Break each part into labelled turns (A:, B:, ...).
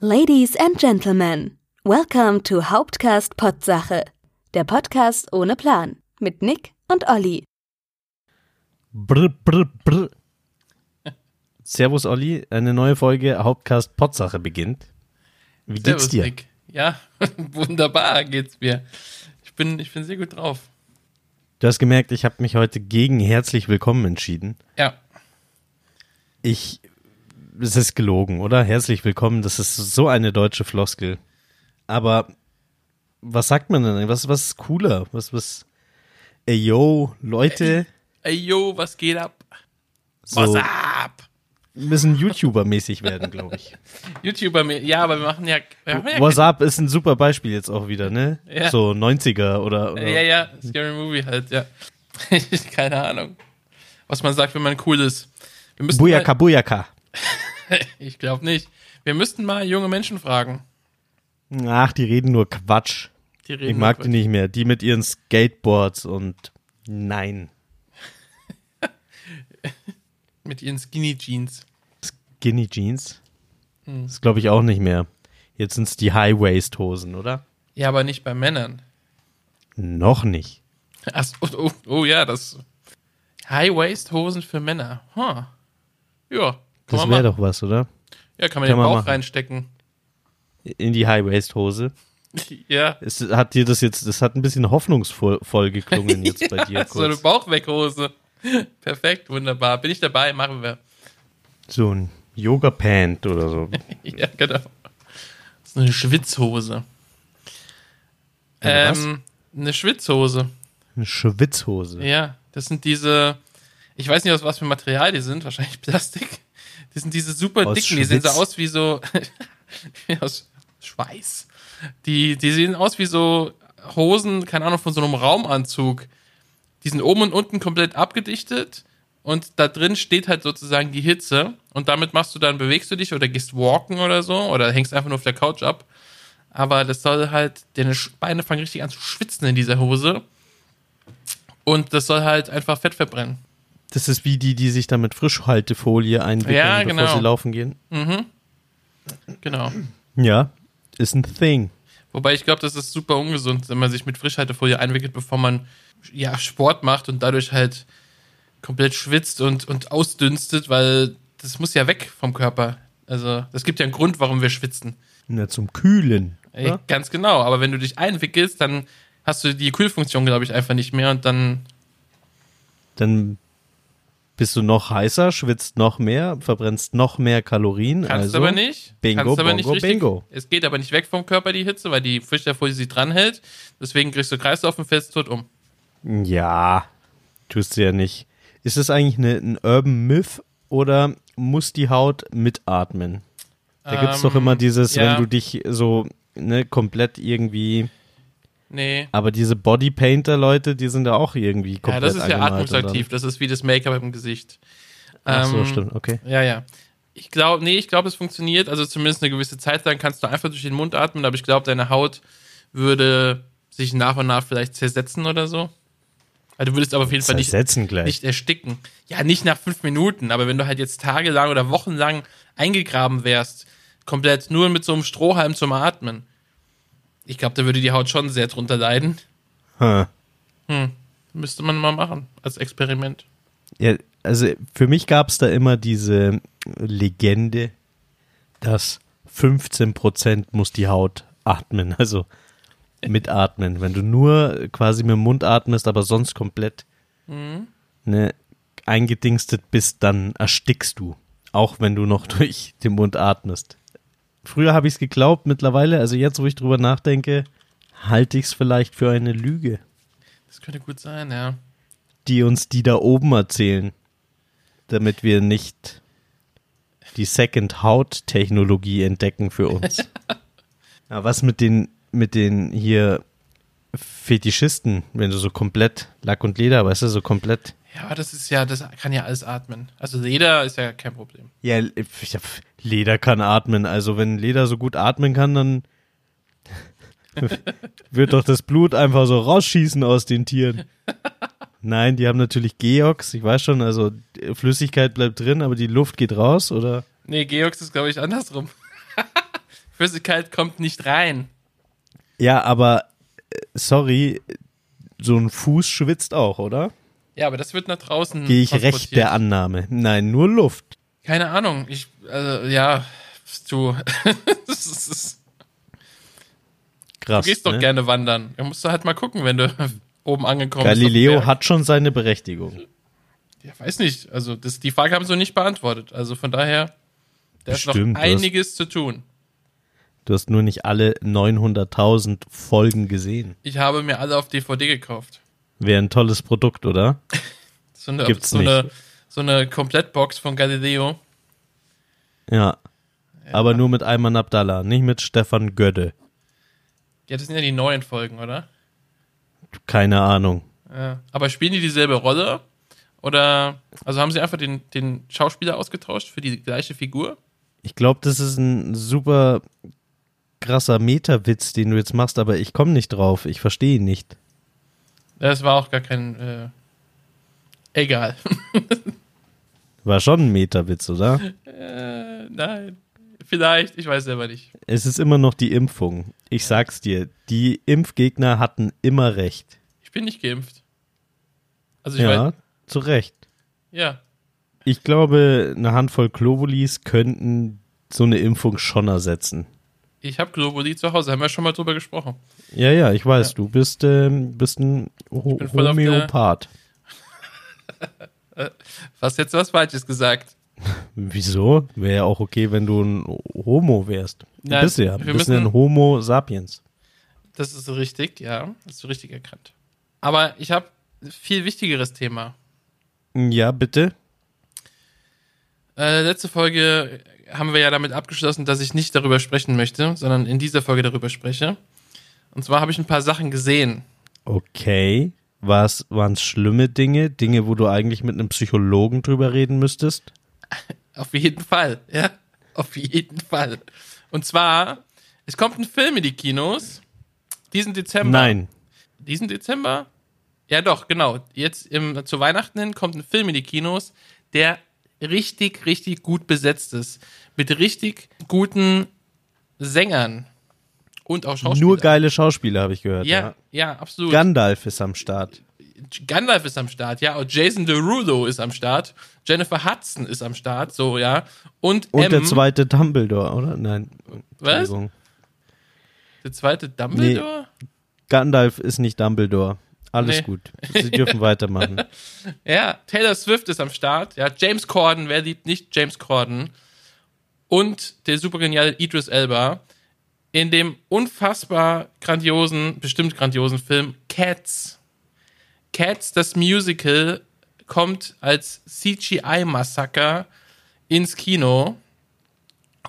A: Ladies and Gentlemen, welcome to Hauptcast Potsache, der Podcast ohne Plan mit Nick und Olli.
B: Brr, brr, brr. Servus Olli, eine neue Folge Hauptcast Potsache beginnt. Wie geht's
C: Servus,
B: dir?
C: Nick. Ja, wunderbar geht's mir. Ich bin, ich bin sehr gut drauf.
B: Du hast gemerkt, ich habe mich heute gegen herzlich willkommen entschieden.
C: Ja,
B: Ich, es ist gelogen, oder? Herzlich willkommen, das ist so eine deutsche Floskel. Aber was sagt man denn? Was, was ist cooler? Was, was? Ey, yo, Leute,
C: ey yo, was geht ab?
B: so,
C: Was ab?
B: müssen YouTuber-mäßig werden, glaube ich.
C: YouTuber, mir- ja, aber wir machen ja, wir haben ja,
B: What's Up ist ein super Beispiel jetzt auch wieder, ne?
C: Ja.
B: So 90er oder, oder
C: ja, ja, Scary Movie halt, ja. Keine Ahnung, was man sagt, wenn man cool ist. Wir müssten
B: Bujaka, Bujaka.
C: Ich glaube nicht. Wir müssten mal junge Menschen fragen.
B: Ach, die reden nur Quatsch.
C: Die reden
B: Ich mag
C: nur
B: die nicht mehr. Die mit ihren Skateboards und nein.
C: mit ihren Skinny Jeans.
B: Skinny Jeans.
C: Hm.
B: Das glaube ich auch nicht mehr. Jetzt sind es die High-Waist-Hosen, oder?
C: Ja, aber nicht bei Männern.
B: Noch nicht.
C: Ach, oh, oh, oh ja, das High-Waist-Hosen für Männer. Huh. Ja,
B: Das wäre doch was, oder?
C: Ja, kann man
B: kann
C: den Bauch reinstecken.
B: In die High-Waist-Hose.
C: Ja,
B: Es hat dir das jetzt, das hat ein bisschen hoffnungsvoll voll geklungen jetzt bei dir
C: so eine
B: kurz.
C: Bauchweghose. Perfekt, wunderbar. Bin ich dabei, machen wir.
B: So ein Yoga-Pant oder so.
C: Ja, genau. So eine Schwitzhose.
B: Eine was?
C: Ähm, eine Schwitzhose.
B: Eine Schwitzhose.
C: Ja, das sind diese, ich weiß nicht, aus was für Material die sind, wahrscheinlich Plastik. Die sind diese super
B: Aus
C: dicken, die sehen so
B: Schwitz?
C: aus wie so, aus Schweiß. Die, die sehen aus wie so Hosen, keine Ahnung, von so einem Raumanzug. Die sind oben und unten komplett abgedichtet und da drin steht halt sozusagen die Hitze und damit machst du dann, bewegst du dich oder gehst walken oder so oder hängst einfach nur auf der Couch ab. Aber das soll halt, deine Beine fangen richtig an zu schwitzen in dieser Hose. Und das soll halt einfach Fett verbrennen.
B: Das ist wie die, die sich da mit Frischhaltefolie einwickeln,
C: Ja,
B: bevor
C: genau.
B: sie laufen gehen.
C: Genau.
B: Ja, ist ein Thing.
C: Wobei ich glaube, das ist super ungesund, wenn man sich mit Frischhaltefolie einwickelt, bevor man ja, Sport macht und dadurch halt komplett schwitzt und, und ausdünstet, weil das muss ja weg vom Körper. Also, das gibt ja einen Grund, warum wir schwitzen.
B: Na, zum Kühlen.
C: Ey? Ganz genau. Aber wenn du dich einwickelst, dann hast du die Kühlfunktion, glaube ich, einfach nicht mehr und dann
B: Dann bist du noch heißer, schwitzt noch mehr, verbrennst noch mehr Kalorien.
C: kannst
B: also,
C: du aber nicht.
B: Bingo,
C: kannst aber
B: bongo,
C: nicht richtig,
B: bingo.
C: Es geht aber nicht weg vom Körper, die Hitze, weil die Frischhaltefolie sie dranhält. Deswegen kriegst du Kreislauf und fällst tot um.
B: Ja, tust du ja nicht. Ist das eigentlich eine, ein Urban Myth oder muss die Haut mitatmen? Da gibt's doch
C: Ähm,
B: immer dieses,
C: ja.
B: wenn du dich so ne, komplett irgendwie.
C: Nee.
B: Aber diese Bodypainter-Leute, die sind da auch irgendwie
C: Ja,
B: komplett
C: das ist ja atmungsaktiv. Das ist wie das Make-up im Gesicht.
B: Ach so,
C: Ähm,
B: stimmt, okay.
C: Ja, ja. Ich glaube, nee, ich glaube, es funktioniert. Also zumindest eine gewisse Zeit lang kannst du einfach durch den Mund atmen, aber ich glaube, deine Haut würde sich nach und nach vielleicht zersetzen oder so. Also du würdest aber auf jeden Fall nicht, nicht ersticken. Ja, nicht nach fünf Minuten, aber wenn du halt jetzt tagelang oder wochenlang eingegraben wärst, komplett nur mit so einem Strohhalm zum Atmen, ich glaube, da würde die Haut schon sehr drunter leiden.
B: Hm.
C: Müsste man mal machen als Experiment.
B: Ja, also für mich gab es da immer diese Legende, dass 15% muss die Haut atmen, also mitatmen. Wenn du nur quasi mit dem Mund atmest, aber sonst komplett ne, eingedingstet bist, dann erstickst du. Auch wenn du noch durch den Mund atmest. Früher habe ich es geglaubt, mittlerweile, also jetzt, wo ich drüber nachdenke, halte ich es vielleicht für eine Lüge,
C: Das könnte gut sein, ja.
B: die uns die da oben erzählen, damit wir nicht die Second-Haut-Technologie entdecken für uns. ja, was mit den, mit den hier Fetischisten, wenn du so komplett Lack und Leder, weißt du, so komplett.
C: Ja, aber das ist ja, das kann ja alles atmen. Also Leder ist ja kein Problem.
B: Ja, ich hab, Leder kann atmen. Also wenn Leder so gut atmen kann, dann wird doch das Blut einfach so rausschießen aus den Tieren. Nein, die haben natürlich Geox, ich weiß schon, also Flüssigkeit bleibt drin, aber die Luft geht raus, oder?
C: Nee, Georgs ist, glaube ich, andersrum. Flüssigkeit kommt nicht rein.
B: Ja, aber äh, sorry, so ein Fuß schwitzt auch, oder?
C: Ja, aber das wird nach draußen.
B: Gehe ich recht der Annahme. Nein, nur Luft.
C: Keine Ahnung. Ich, also, ja, du. das ist, das,
B: Krass.
C: du gehst doch
B: ne?
C: gerne wandern. Da musst du halt mal gucken, wenn du oben angekommen bist.
B: Galileo
C: dem Berg.
B: hat schon seine Berechtigung.
C: Ja, weiß nicht. Also, das, die Frage haben sie nicht beantwortet. Also, von daher, da ist noch
B: du hast-
C: einiges zu tun.
B: Du hast nur nicht alle 900.000 Folgen gesehen.
C: Ich habe mir alle auf DVD gekauft.
B: Wäre ein tolles Produkt, oder?
C: So eine,
B: Gibt's
C: so
B: nicht.
C: eine, so eine Komplettbox von Galileo.
B: Ja. Aber nur mit Ayman Abdallah, nicht mit Stefan Gödde.
C: Ja, das sind ja die neuen Folgen, oder?
B: Keine Ahnung.
C: Ja. Aber spielen die dieselbe Rolle? Oder, also haben sie einfach den, den Schauspieler ausgetauscht für die gleiche Figur?
B: Ich glaube, das ist ein super krasser Meta-Witz, den du jetzt machst, aber ich komme nicht drauf. Ich verstehe ihn nicht.
C: Das war auch gar kein, äh, egal.
B: War schon ein Meta-Witz, oder?
C: äh, nein. Vielleicht, ich weiß selber nicht.
B: Es ist immer noch die Impfung. Ich sag's dir, die Impfgegner hatten immer recht.
C: Ich bin nicht geimpft. Also ich
B: Ja,
C: weiß,
B: zu Recht.
C: ja.
B: Ich glaube, eine Handvoll Globulis könnten so eine Impfung schon ersetzen.
C: Ich habe Globuli zu Hause, haben wir schon mal drüber gesprochen.
B: Ja, ja, ich weiß, du bist, ähm, bist ein Ho Homöopath.
C: Fast jetzt was Falsches gesagt.
B: Wieso? Wäre ja auch okay, wenn du ein Homo wärst. Du
C: Nein,
B: bist ja. Du
C: wir
B: bist ja
C: müssen-
B: ein Homo sapiens.
C: Das ist richtig, ja. Das ist richtig erkannt. Aber ich habe ein viel wichtigeres Thema.
B: Ja, bitte.
C: Äh, letzte Folge haben wir ja damit abgeschlossen, dass ich nicht darüber sprechen möchte, sondern in dieser Folge darüber spreche. Und zwar habe ich ein paar Sachen gesehen.
B: Okay. Was waren es schlimme Dinge? Dinge, wo du eigentlich mit einem Psychologen drüber reden müsstest?
C: Auf jeden Fall, ja. Auf jeden Fall. Und zwar, es kommt ein Film in die Kinos. Diesen Dezember.
B: Nein.
C: Diesen Dezember? Ja, doch, genau. Jetzt im, zu Weihnachten hin kommt ein Film in die Kinos, der richtig, richtig gut besetzt ist. Mit richtig guten Sängern. Und auch Schauspielern.
B: Nur geile Schauspieler, habe ich gehört.
C: Ja, ja, absolut.
B: Gandalf ist am Start.
C: Gandalf ist am Start, ja. Und Jason Derulo ist am Start. Jennifer Hudson ist am Start, so, ja. Und,
B: Und
C: M,
B: der zweite Dumbledore, oder? Nein.
C: Was? Der zweite Dumbledore?
B: Gandalf ist nicht Dumbledore. Alles
C: Nee.
B: gut. Sie dürfen weitermachen.
C: Ja, Taylor Swift ist am Start. Ja, James Corden, wer liebt nicht James Corden? Und der super geniale Idris Elba in dem unfassbar grandiosen, bestimmt grandiosen Film Cats. Cats, das Musical, kommt als CGI-Massaker ins Kino.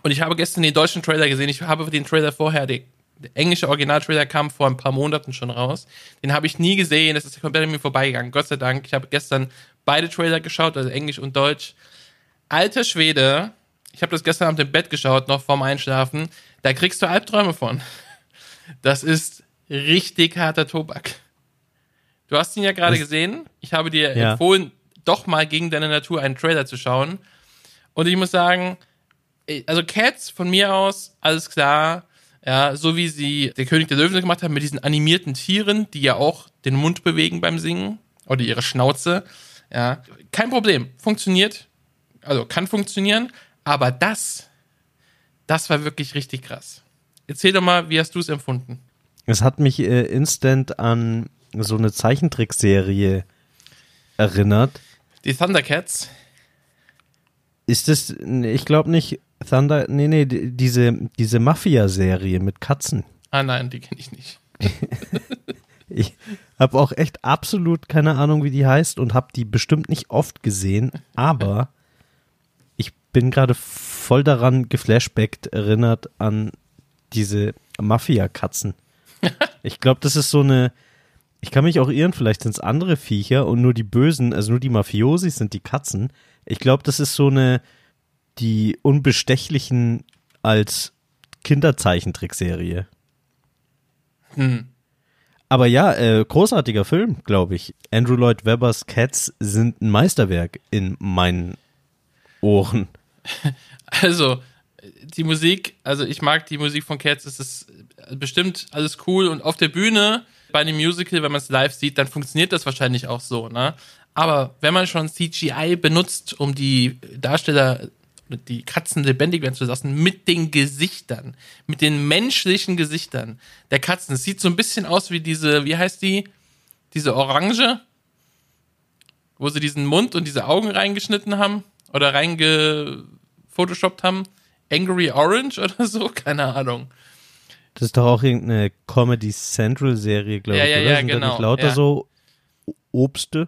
C: Und ich habe gestern den deutschen Trailer gesehen. Ich habe den Trailer vorher, der, der englische Originaltrailer kam vor ein paar Monaten schon raus. Den habe ich nie gesehen. Das ist komplett an mir vorbeigegangen. Gott sei Dank. Ich habe gestern beide Trailer geschaut, also Englisch und Deutsch. Alter Schwede. Ich habe das gestern Abend im Bett geschaut, noch vorm Einschlafen. Da kriegst du Albträume von. Das ist richtig harter Tobak. Du hast ihn ja gerade gesehen. Ich habe dir
B: Ja.
C: empfohlen, doch mal gegen deine Natur einen Trailer zu schauen. Und ich muss sagen, also Cats von mir aus, alles klar. Ja, so wie sie der König der Löwen gemacht haben mit diesen animierten Tieren, die ja auch den Mund bewegen beim Singen oder ihre Schnauze. Ja, kein Problem. Funktioniert. Also kann funktionieren. Aber das, das war wirklich richtig krass. Erzähl doch mal, wie hast du es empfunden?
B: Es hat mich äh, instant an so eine Zeichentrickserie erinnert.
C: Die Thundercats.
B: Ist das, ich glaube nicht, Thunder, nee, nee, die- diese, diese Mafia-Serie mit Katzen.
C: Ah nein, die kenne ich nicht.
B: Ich habe auch echt absolut keine Ahnung, wie die heißt und habe die bestimmt nicht oft gesehen, aber ich bin gerade voll daran geflashbackt erinnert an diese Mafia-Katzen. Ich glaube, das ist so eine, ich kann mich auch irren, vielleicht sind es andere Viecher und nur die Bösen, also nur die Mafiosi sind die Katzen. Ich glaube, das ist so eine, die Unbestechlichen als Kinderzeichentrickserie.
C: Hm.
B: Aber ja, äh, großartiger Film, glaube ich. Andrew Lloyd Webbers Cats sind ein Meisterwerk in meinen Ohren.
C: Also, die Musik, also ich mag die Musik von Cats, es ist bestimmt alles cool und auf der Bühne bei einem Musical, wenn man es live sieht, dann funktioniert das wahrscheinlich auch so, ne? Aber wenn man schon CGI benutzt, um die Darsteller, die Katzen lebendig werden zu lassen, mit den Gesichtern, mit den menschlichen Gesichtern der Katzen, es sieht so ein bisschen aus wie diese, wie heißt die? Diese Orange, wo sie diesen Mund und diese Augen reingeschnitten haben oder reingefotoshoppt haben. Angry Orange oder so, keine Ahnung.
B: Das ist doch auch irgendeine Comedy Central Serie, glaube
C: Ja,
B: ich.
C: ja,
B: oder?
C: ja,
B: Sind da
C: genau,
B: nicht lauter
C: ja.
B: so Obste?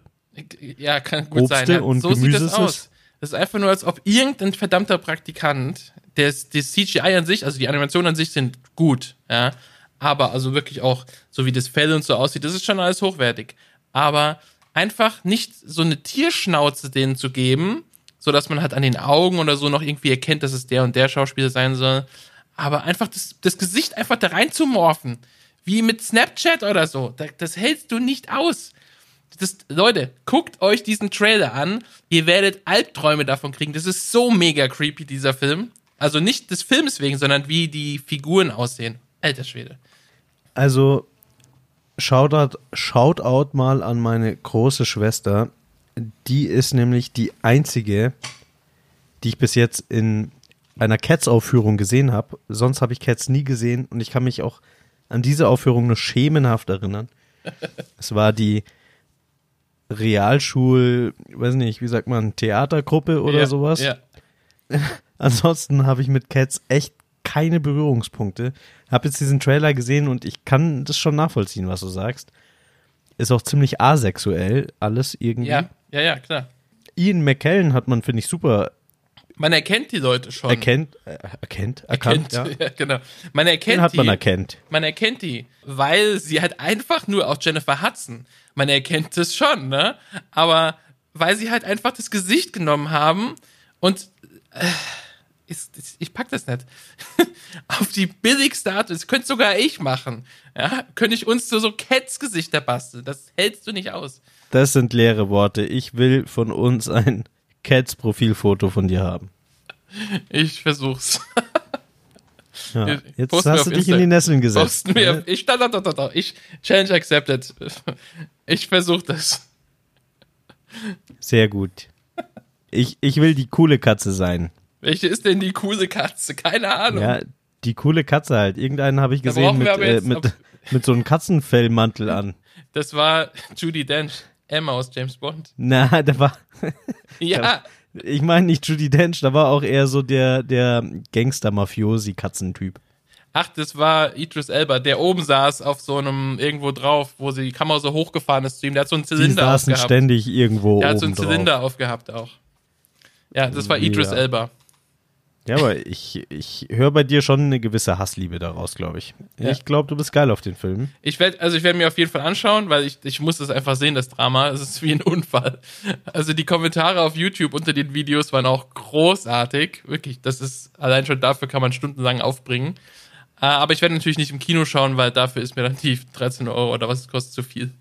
C: Ja, kann gut
B: Obste
C: sein. Ja,
B: und
C: so sieht
B: Gemüse
C: das
B: ist
C: aus. Das ist einfach nur, als ob irgendein verdammter Praktikant, der das CGI an sich, also die Animationen an sich sind gut, ja, aber also wirklich auch, so wie das Fell und so aussieht, das ist schon alles hochwertig. Aber einfach nicht so eine Tierschnauze denen zu geben, so dass man halt an den Augen oder so noch irgendwie erkennt, dass es der und der Schauspieler sein soll, aber einfach das, das Gesicht einfach da rein zu morphen, wie mit Snapchat oder so, das, das hältst du nicht aus. Das, Leute, guckt euch diesen Trailer an. Ihr werdet Albträume davon kriegen. Das ist so mega creepy, dieser Film. Also nicht des Films wegen, sondern wie die Figuren aussehen. Alter Schwede.
B: Also, Shoutout, Shoutout mal an meine große Schwester. Die ist nämlich die einzige, die ich bis jetzt in einer Cats-Aufführung gesehen habe. Sonst habe ich Cats nie gesehen und ich kann mich auch an diese Aufführung nur schemenhaft erinnern. es war die Realschul, weiß nicht, wie sagt man, Theatergruppe oder
C: ja,
B: sowas.
C: Ja.
B: Ansonsten habe ich mit Cats echt keine Berührungspunkte. Hab jetzt diesen Trailer gesehen und ich kann das schon nachvollziehen, was du sagst. Ist auch ziemlich asexuell, alles irgendwie.
C: ja, ja, ja, klar.
B: Ian McKellen hat man, finde ich, super
C: Man erkennt die Leute schon.
B: erkennt, äh, erkennt, erkannt,
C: erkennt.
B: ja.
C: Ja. genau. Man erkennt
B: Den hat
C: die.
B: man erkennt.
C: Man erkennt die, weil sie halt einfach nur auch Jennifer Hudson. Man erkennt es schon, ne? Aber weil sie halt einfach das Gesicht genommen haben und äh, ist, ist, ich pack das nicht. Auf die billigste Art, das könnte sogar ich machen. Ja, könnte ich uns so, so Cats-Gesichter basteln. Das hältst du nicht aus.
B: Das sind leere Worte. Ich will von uns ein Cats-Profilfoto von dir haben.
C: Ich versuch's.
B: Ja. Jetzt
C: poste mir
B: hast du dich
C: Insta.
B: in die Nesseln gesetzt.
C: Posten
B: ne?
C: ich, da, da, da, da, da, ich, Challenge accepted. Ich versuch das.
B: Sehr gut. Ich, ich will die coole Katze sein.
C: Welche ist denn die coole Katze? Keine Ahnung.
B: Ja, die coole Katze halt. Irgendeinen habe ich gesehen mit, äh, mit, mit so einem Katzenfellmantel an.
C: Das war Judy Dench, Emma aus James Bond.
B: Na, da war,
C: Ja,
B: ich meine nicht Judy Dench, da war auch eher so der, der Gangster-Mafiosi-Katzentyp.
C: ach, das war Idris Elba, der oben saß auf so einem irgendwo drauf, wo die Kamera so hochgefahren ist zu ihm. Der hat so einen
B: Die
C: Zylinder
B: saßen
C: aufgehabt.
B: ständig irgendwo
C: Der hat so einen
B: drauf.
C: Zylinder aufgehabt auch. Ja, das war Idris
B: Ja.
C: Elba.
B: Ja, aber ich, ich höre bei dir schon eine gewisse Hassliebe daraus, glaube ich.
C: Ja.
B: Ich glaube, du bist geil auf den Film.
C: Ich werde, also ich werde mir auf jeden Fall anschauen, weil ich, ich muss das einfach sehen, das Drama. Es ist wie ein Unfall. Also die Kommentare auf YouTube unter den Videos waren auch großartig. Wirklich, das ist, allein schon dafür kann man stundenlang aufbringen. Äh, Aber ich werde natürlich nicht im Kino schauen, weil dafür ist mir dann die 13 Euro oder was es kostet zu viel.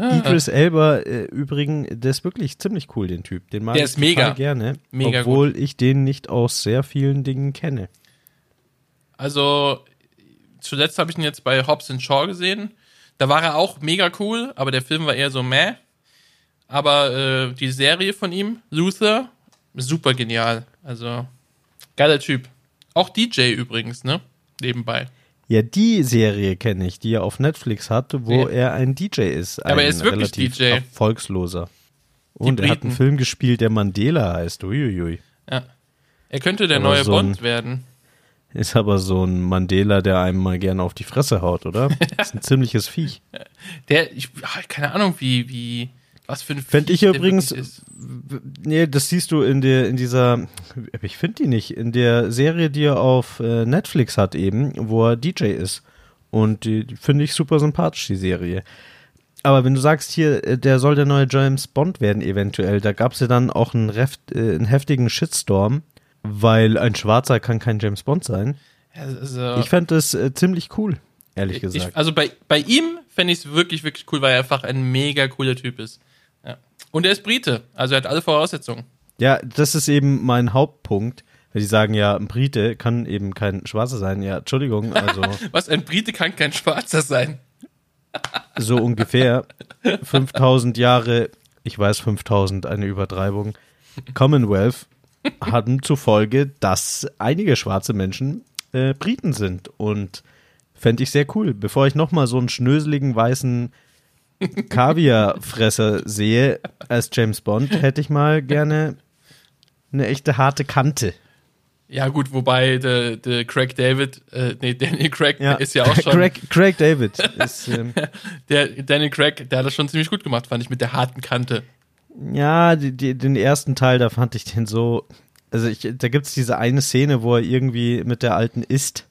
C: Ah.
B: Idris Elba, äh, übrigens, der ist wirklich ziemlich cool, den Typ. Den mag
C: Der
B: ich
C: ist mega.
B: total gerne.
C: Mega
B: obwohl ich den nicht aus sehr vielen Dingen kenne.
C: Also, zuletzt habe ich ihn jetzt bei Hobbs Shaw gesehen. Da war er auch mega cool, aber der Film war eher so meh. Aber äh, die Serie von ihm, Luther, super genial. Also, geiler Typ. Auch DJ übrigens, ne? Nebenbei.
B: Ja, die Serie kenne ich, die er auf Netflix hat, wo
C: Ja.
B: er ein DJ ist. Ein
C: Aber er ist wirklich
B: relativ
C: DJ.
B: erfolgsloser. Und er hat einen. Film gespielt, der Mandela heißt. Uiuiui.
C: Ja. Er könnte der
B: Aber
C: neue
B: so ein-
C: Bond werden.
B: Ist aber so ein Mandela, der einem mal gerne auf die Fresse haut, oder? ist ein ziemliches Viech.
C: Der, ich, ah, keine Ahnung, wie, wie, was für ein
B: Fänd ich übrigens-
C: ist.
B: Nee, das siehst du in der, in dieser, ich finde die nicht, in der Serie, die er auf äh, Netflix hat eben, wo er DJ ist. Und die, die finde ich super sympathisch, die Serie. Aber wenn du sagst hier, äh, der soll der neue James Bond werden eventuell, da gab es ja dann auch einen, reft, äh, einen heftigen Shitstorm, weil ein Schwarzer kann kein James Bond sein.
C: Also,
B: Ich fand das äh, ziemlich cool, ehrlich
C: Ich,
B: gesagt.
C: also bei, bei ihm fände ich es wirklich, wirklich cool, weil er einfach ein mega cooler Typ ist. Und er ist Brite, also er hat alle Voraussetzungen.
B: Ja, das ist eben mein Hauptpunkt. Weil die sagen ja, ein Brite kann eben kein Schwarzer sein. Ja, Entschuldigung, also
C: Was, ein Brite kann kein Schwarzer sein.
B: so ungefähr 5000 Jahre, ich weiß 5000, eine Übertreibung, Commonwealth hatten zufolge, dass einige schwarze Menschen äh, Briten sind und fände ich sehr cool. Bevor ich nochmal so einen schnöseligen weißen Kaviarfresser sehe als James Bond, hätte ich mal gerne eine echte harte Kante.
C: Ja, gut, wobei der, der Craig David, äh, nee, Daniel Craig
B: Ja,
C: ist ja auch schon.
B: Craig, Craig David ist, ähm,
C: Der Daniel Craig, der hat das schon ziemlich gut gemacht, fand ich, mit der harten Kante.
B: Ja, die, die, den ersten Teil, da fand ich den so. Also ich, da gibt's diese eine Szene, wo er irgendwie mit der alten isst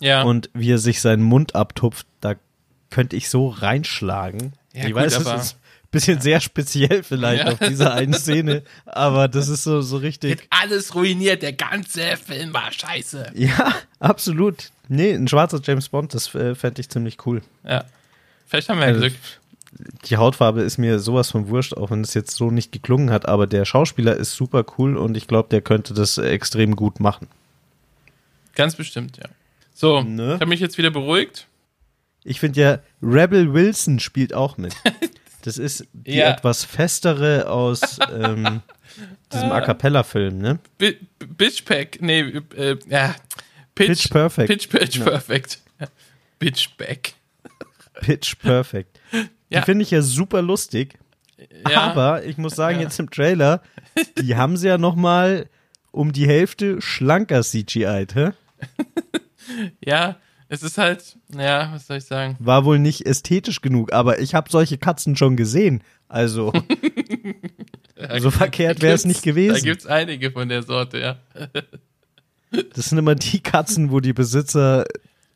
C: Ja.
B: und wie er sich seinen Mund abtupft, da könnte ich so reinschlagen.
C: Ja,
B: ich
C: gut,
B: weiß,
C: aber-
B: das ist ein bisschen sehr speziell vielleicht
C: Ja.
B: auf dieser einen Szene, aber das ist so, so
C: Hat
B: richtig.
C: alles ruiniert, der ganze Film war scheiße.
B: Ja, absolut. Nee, ein schwarzer James Bond, das äh, fände ich ziemlich cool.
C: Ja. Vielleicht haben wir ja
B: Also,
C: Glück.
B: Die Hautfarbe ist mir sowas von wurscht, auch wenn es jetzt so nicht geklungen hat, aber der Schauspieler ist super cool und ich glaube, der könnte das äh, extrem gut machen.
C: Ganz bestimmt, ja. So,
B: Ne?
C: ich habe mich jetzt wieder beruhigt.
B: Ich finde ja, Rebel Wilson spielt auch mit. Das ist die
C: Ja.
B: etwas festere aus ähm, diesem A Cappella-Film, ne?
C: B- Bitchpack, nee, äh, ja. Pitch,
B: Pitch Perfect.
C: Pitch, Pitch Perfect. Ja. Bitchback.
B: Pitch Perfect.
C: Ja.
B: Die finde ich ja super lustig.
C: Ja.
B: Aber ich muss sagen,
C: Ja.
B: jetzt im Trailer, die haben sie ja noch mal um die Hälfte schlanker CGI'd, hä?
C: Ja, es ist halt, ja, was soll ich sagen?
B: War wohl nicht ästhetisch genug, aber ich habe solche Katzen schon gesehen. Also, so verkehrt wäre es nicht
C: Da
B: gewesen.
C: gibt's einige von der Sorte, ja.
B: Das sind immer die Katzen, wo die Besitzer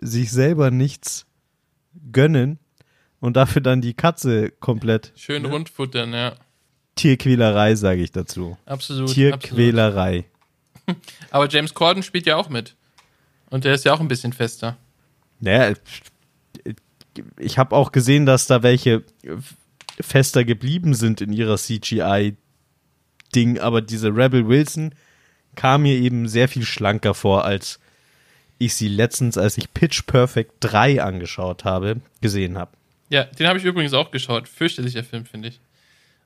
B: sich selber nichts gönnen und dafür dann die Katze komplett
C: Schön rund futtern, ja.
B: Tierquälerei, sage ich dazu.
C: Absolut. absolut.
B: Tierquälerei.
C: Aber James Corden spielt ja auch mit. Und der ist ja auch ein bisschen fester.
B: Naja, ich habe auch gesehen, dass da welche fester geblieben sind in ihrer CGI-Ding, aber diese Rebel Wilson kam mir eben sehr viel schlanker vor, als ich sie letztens, als ich Pitch Perfect 3 angeschaut habe, gesehen habe.
C: Ja, den habe ich übrigens auch geschaut. Fürchterlicher Film, finde ich.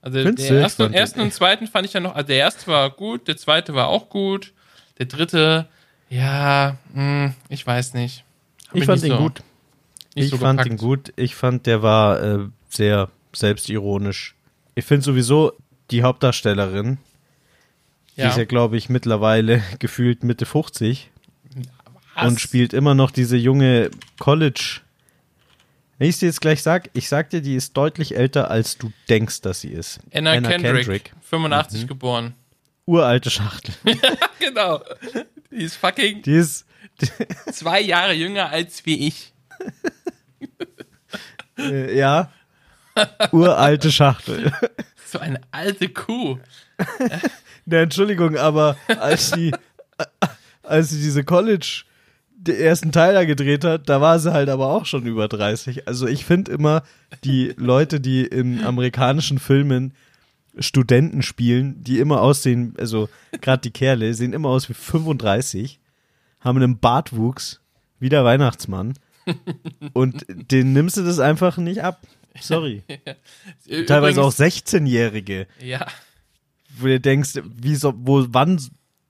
C: Also
B: Findest
C: den
B: du? Ich
C: ersten, und zweiten fand ich ja noch, also der erste war gut, der zweite war auch gut, der dritte, ja, hm, ich weiß nicht. Hab
B: Ich fand ihn
C: so-
B: gut. Ich
C: so
B: fand
C: gepackt.
B: ihn gut. Ich fand, der war äh, sehr selbstironisch. Ich finde sowieso die Hauptdarstellerin, die
C: Ja.
B: ist ja, glaube ich, mittlerweile gefühlt Mitte 50
C: Was?
B: und spielt immer noch diese junge College. Wenn ich dir jetzt gleich sag, ich sag dir, die ist deutlich älter, als du denkst, dass sie ist.
C: Anna, Kendrick, 85
B: Mhm.
C: geboren.
B: Uralte Schachtel.
C: genau. Die ist fucking
B: Die ist,
C: zwei Jahre jünger als wie ich.
B: äh, ja, uralte Schachtel.
C: So eine alte Kuh.
B: Ne, Entschuldigung, aber als sie, als sie diese College den ersten Teil da gedreht hat, da war sie halt aber auch schon über 30. Also ich finde immer, die Leute, die in amerikanischen Filmen Studenten spielen, die immer aussehen, also gerade die Kerle, sehen immer aus wie 35, haben einen Bartwuchs, wie der Weihnachtsmann. Und den nimmst du das einfach nicht ab. Sorry. Teilweise auch 16-Jährige
C: Ja.
B: wo du denkst, wie so, wo, wann,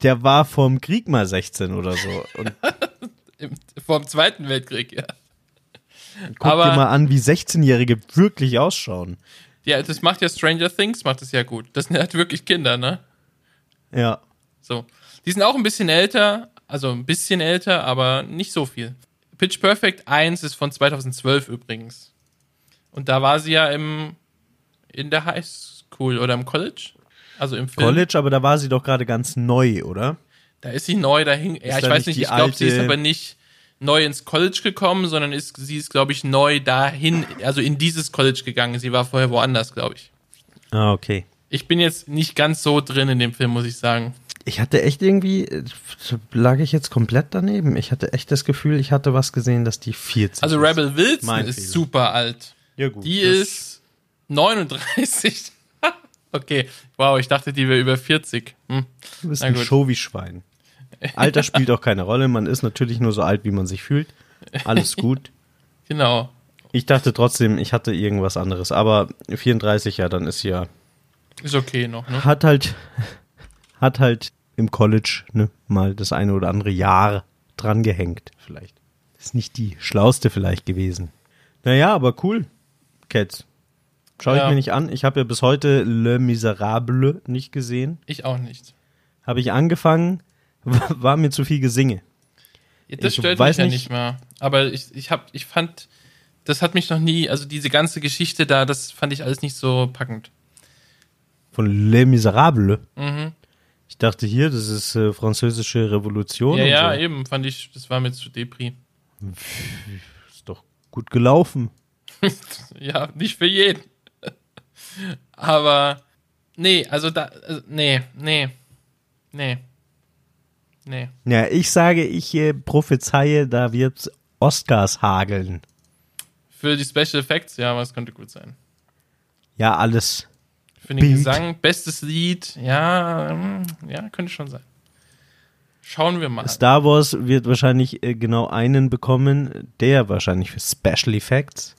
B: der war vom Krieg mal 16 oder so. Und
C: Im, vom Zweiten Weltkrieg, ja.
B: guck
C: Aber-
B: dir mal an, wie 16-Jährige wirklich ausschauen.
C: Ja, das macht ja Stranger Things, macht das ja gut. Das sind halt wirklich Kinder, ne?
B: Ja.
C: So. Die sind auch ein bisschen älter, also ein bisschen älter, aber nicht so viel. Pitch Perfect 1 ist von 2012 übrigens. Und da war sie ja im, in der High School oder im College. Also im Film.
B: College, aber da war sie doch gerade ganz neu, oder?
C: Da ist sie neu dahin. Ja,
B: Ist
C: ich
B: da
C: weiß
B: nicht
C: ich glaube, sie ist aber nicht neu ins College gekommen, sondern ist, sie ist, glaube ich, neu dahin, also in dieses College gegangen. Sie war vorher woanders, glaube ich.
B: Ah, okay.
C: Ich bin jetzt nicht ganz so drin in dem Film, muss ich sagen.
B: Ich hatte echt irgendwie, äh, lag ich jetzt komplett daneben. Ich hatte echt das Gefühl, ich hatte was gesehen, dass die 40
C: Also. Rebel Wilson
B: Mein
C: ist
B: Fehler.
C: super alt.
B: Ja, gut.
C: Die ist 39. okay, wow, ich dachte, die wäre über 40. Hm.
B: Du bist
C: Na
B: ein
C: gut.
B: Show wie Schwein. Alter spielt auch keine Rolle. Man ist natürlich nur so alt, wie man sich fühlt. Alles gut.
C: Genau.
B: Ich dachte trotzdem, ich hatte irgendwas anderes. Aber 34, ja, dann ist ja.
C: Ist okay noch, ne?
B: Hat halt, hat halt im College ne, mal das eine oder andere Jahr dran gehängt, vielleicht. Ist nicht die schlauste vielleicht gewesen. Naja, aber cool. Cats. Schau ich
C: Ja.
B: mir nicht an. Ich habe ja bis heute Le Miserable nicht gesehen.
C: Ich auch nicht.
B: Habe ich angefangen, war mir zu viel Gesinge.
C: Ja, das
B: Ich
C: stört
B: weiß
C: mich ja
B: nicht-
C: nicht mal. Aber ich, ich, hab, ich fand, das hat mich noch nie, also diese ganze Geschichte da, das fand ich alles nicht so packend.
B: Von Le Miserable.
C: Mhm.
B: Ich dachte hier, das ist äh, französische Revolution.
C: Ja, ja,
B: so.
C: eben, fand ich, das war mir zu Depri.
B: Ist doch gut gelaufen.
C: Ja, nicht für jeden. Aber, nee, also da, also, nee, nee, nee, nee.
B: Ja, ich sage, ich äh, prophezeie, da wird's Oscars hageln.
C: Für die Special Effects, ja, aber es könnte gut sein.
B: Ja, alles.
C: Für den
B: Bild.
C: Gesang, bestes Lied, ja, mm, ja, könnte schon sein. Schauen wir mal.
B: Star Wars wird wahrscheinlich äh, genau einen bekommen, der wahrscheinlich für Special Effects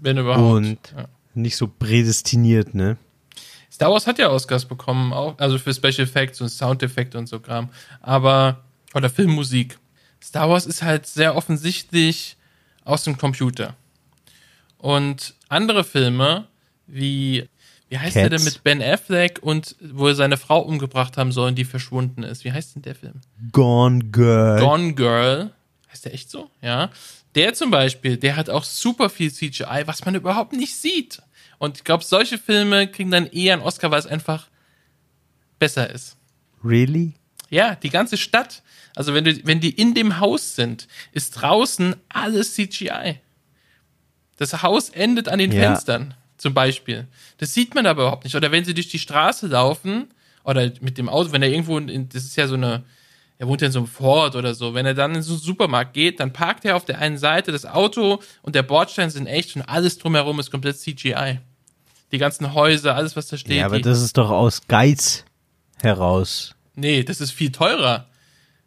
C: Wenn überhaupt.
B: und
C: ja.
B: nicht so prädestiniert, ne?
C: Star Wars hat ja Oscars bekommen, auch, also für Special Effects und Soundeffekte und so Kram. Aber, oder Filmmusik. Star Wars ist halt sehr offensichtlich aus dem Computer. Und andere Filme, wie, wie heißt der denn
B: Cats.
C: mit Ben Affleck und wo er seine Frau umgebracht haben soll und die verschwunden ist? Wie heißt denn der Film?
B: Gone Girl.
C: Gone Girl. Heißt der echt so? Ja. Der zum Beispiel, der hat auch super viel CGI, was man überhaupt nicht sieht. Und ich glaube, solche Filme kriegen dann eher einen Oscar, weil es einfach besser ist.
B: Really?
C: Ja, die ganze Stadt. Also wenn, du, wenn die in dem Haus sind, ist draußen alles CGI. Das Haus endet an den
B: Ja.
C: Fenstern, zum Beispiel. Das sieht man aber überhaupt nicht. Oder wenn sie durch die Straße laufen, oder mit dem Auto, wenn er irgendwo, in, das ist ja so eine, er wohnt ja in so einem Fort oder so, wenn er dann in so einen Supermarkt geht, dann parkt er auf der einen Seite das Auto und der Bordstein sind echt und alles drumherum ist komplett CGI. Die ganzen Häuser, alles, was da steht.
B: Ja, aber das ist doch aus Geiz heraus.
C: Nee, das ist viel teurer.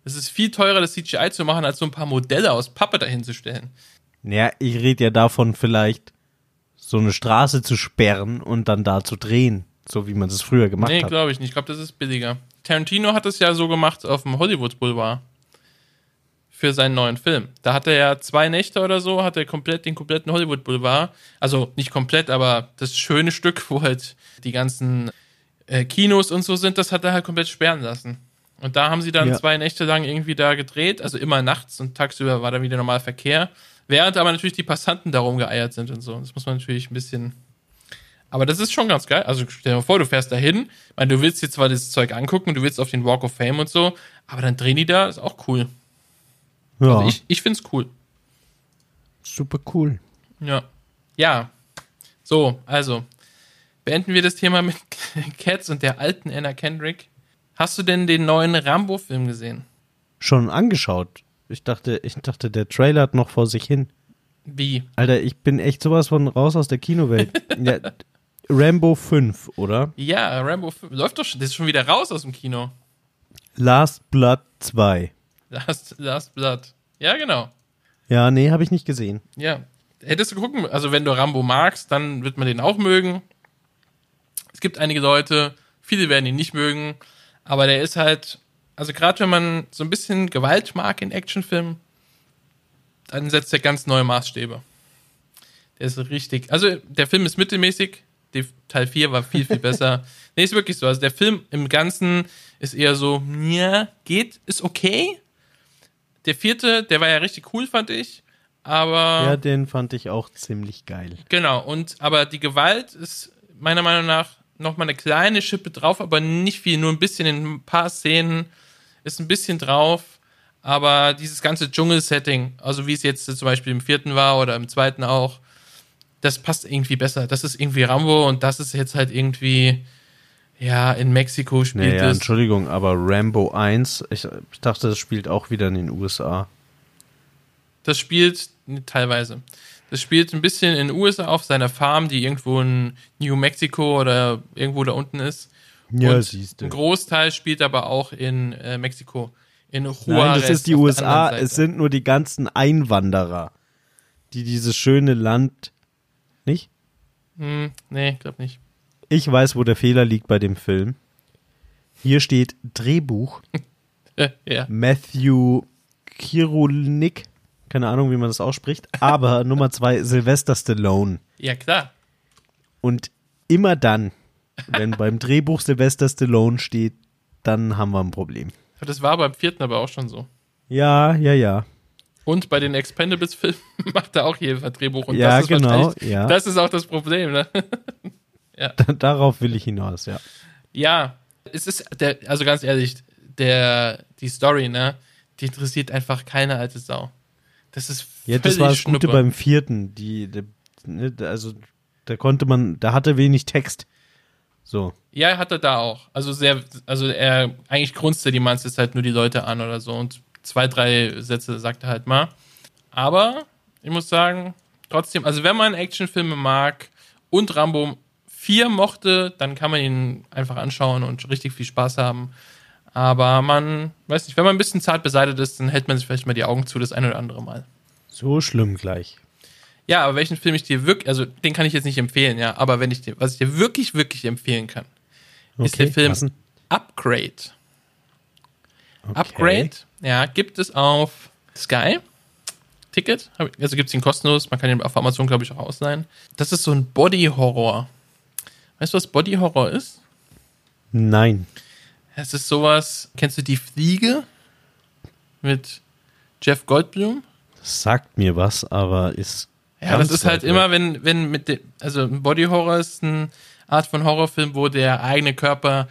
C: Es ist viel teurer, das CGI zu machen, als so ein paar Modelle aus Pappe dahin zu stellen.
B: Ja, ich rede ja davon, vielleicht so eine Straße zu sperren und dann da zu drehen, so wie man das früher gemacht
C: Nee,
B: hat.
C: glaube ich nicht. Ich glaube, das ist billiger. Tarantino hat es ja so gemacht auf dem Hollywood Boulevard. Für seinen neuen Film. Da hat er ja zwei Nächte oder so, hat er komplett den kompletten Hollywood Boulevard, also nicht komplett, aber das schöne Stück, wo halt die ganzen äh, Kinos und so sind, das hat er halt komplett sperren lassen. Und da haben sie dann
B: Ja.
C: zwei Nächte lang irgendwie da gedreht, also immer nachts und tagsüber war dann wieder normal Verkehr. Während aber natürlich die Passanten darum geeiert sind und so. Das muss man natürlich ein bisschen. Aber das ist schon ganz geil. Also stell dir mal vor, du fährst da hin. Ich meine, du willst dir zwar das Zeug angucken, du willst auf den Walk of Fame und so, aber dann drehen die da, ist auch cool.
B: Ja,
C: Also ich, ich find's cool.
B: super cool.
C: Ja. Ja. So, also. Beenden wir das Thema mit Cats und der alten Anna Kendrick. Hast du denn den neuen Rambo-Film gesehen?
B: Schon angeschaut. Ich dachte, ich dachte, der Trailer hat noch vor sich hin.
C: Wie?
B: Alter, ich bin echt sowas von raus aus der Kinowelt. ja, Rambo 5, oder?
C: Ja, Rambo 5. Läuft doch schon, das ist schon wieder raus aus dem Kino.
B: Last Blood 2.
C: Last, Last Blood. Ja, genau.
B: Ja, nee, habe ich nicht gesehen.
C: Ja. Hättest du gucken, also wenn du Rambo magst, dann wird man den auch mögen. Es gibt einige Leute, viele werden ihn nicht mögen, aber der ist halt, also gerade wenn man so ein bisschen Gewalt mag in Actionfilmen, dann setzt er ganz neue Maßstäbe. Der ist richtig, also der Film ist mittelmäßig, die, Teil 4 war viel, viel besser. nee, ist wirklich so, also der Film im Ganzen ist eher so, ja, geht, ist okay. Der vierte, der war ja richtig cool, fand ich, aber...
B: Ja, den fand ich auch ziemlich geil.
C: Genau, und aber die Gewalt ist meiner Meinung nach nochmal eine kleine Schippe drauf, aber nicht viel, nur ein bisschen in ein paar Szenen ist ein bisschen drauf. Aber dieses ganze Dschungel-Setting, also wie es jetzt zum Beispiel im vierten war oder im zweiten auch, das passt irgendwie besser. Das ist irgendwie Rambo und das ist jetzt halt irgendwie, ja, in Mexiko spielt
B: Naja,
C: es.
B: Entschuldigung, aber Rambo 1, ich, ich dachte, das spielt auch wieder in den USA.
C: Das spielt nee, teilweise. Das spielt ein bisschen in den USA auf seiner Farm, die irgendwo in New Mexico oder irgendwo da unten ist.
B: Ja,
C: Und
B: siehst
C: Ein
B: du.
C: Großteil spielt aber auch in äh, Mexiko. In Juarez.
B: Nein, das ist die USA. Es sind nur die ganzen Einwanderer, die dieses schöne Land. Nicht?
C: Hm, nee, glaub nicht.
B: Ich weiß, wo der Fehler liegt bei dem Film. Hier steht Drehbuch
C: ja.
B: Matthew Kirulnik. Keine Ahnung, wie man das ausspricht. Aber Nummer zwei, Sylvester Stallone.
C: ja, klar.
B: Und immer dann, wenn beim Drehbuch Sylvester Stallone steht, dann haben wir ein Problem.
C: Das war beim vierten aber auch schon so.
B: Ja, ja, ja.
C: Und bei den Expendables-Filmen macht er auch jeder Drehbuch. Und
B: Ja,
C: das ist
B: genau, ja.
C: Das ist auch das Problem, ne?
B: Darauf will ich hinaus, ja.
C: Ja, es ist, der, also ganz ehrlich, der, die Story, ne, die interessiert einfach keine alte Sau. Das ist
B: Ja, das
C: völlig
B: war das Gute beim vierten. Die, die, ne, also, da konnte man, da hatte wenig Text. So.
C: Ja, hat er da auch. Also sehr, also er, eigentlich grunzt er die meiste Zeit nur die Leute an oder so und zwei, drei Sätze sagt er halt mal. Aber ich muss sagen, trotzdem, also wenn man Actionfilme mag und Rambo 4 mochte, dann kann man ihn einfach anschauen und richtig viel Spaß haben. Aber man, weiß nicht, wenn man ein bisschen zart beseitigt ist, dann hält man sich vielleicht mal die Augen zu das ein oder andere Mal.
B: So schlimm gleich.
C: Ja, aber welchen Film ich dir wirklich, also den kann ich jetzt nicht empfehlen, ja, aber wenn ich dir, was ich dir wirklich, wirklich empfehlen kann, ist der Film
B: was denn?
C: Upgrade.
B: Okay.
C: Upgrade, ja, gibt es auf Sky. Ticket, also gibt es ihn kostenlos, man kann ihn auf Amazon, glaube ich, auch ausleihen. Das ist so ein Body-Horror. Weißt du, was Body-Horror ist?
B: Nein.
C: Es ist sowas, kennst du die Fliege mit Jeff Goldblum?
B: Sagt mir was, aber ist.
C: Ja, das ist halt
B: weit
C: immer, wenn, wenn mit dem, also ein Body Horror ist eine Art von Horrorfilm, wo der eigene Körper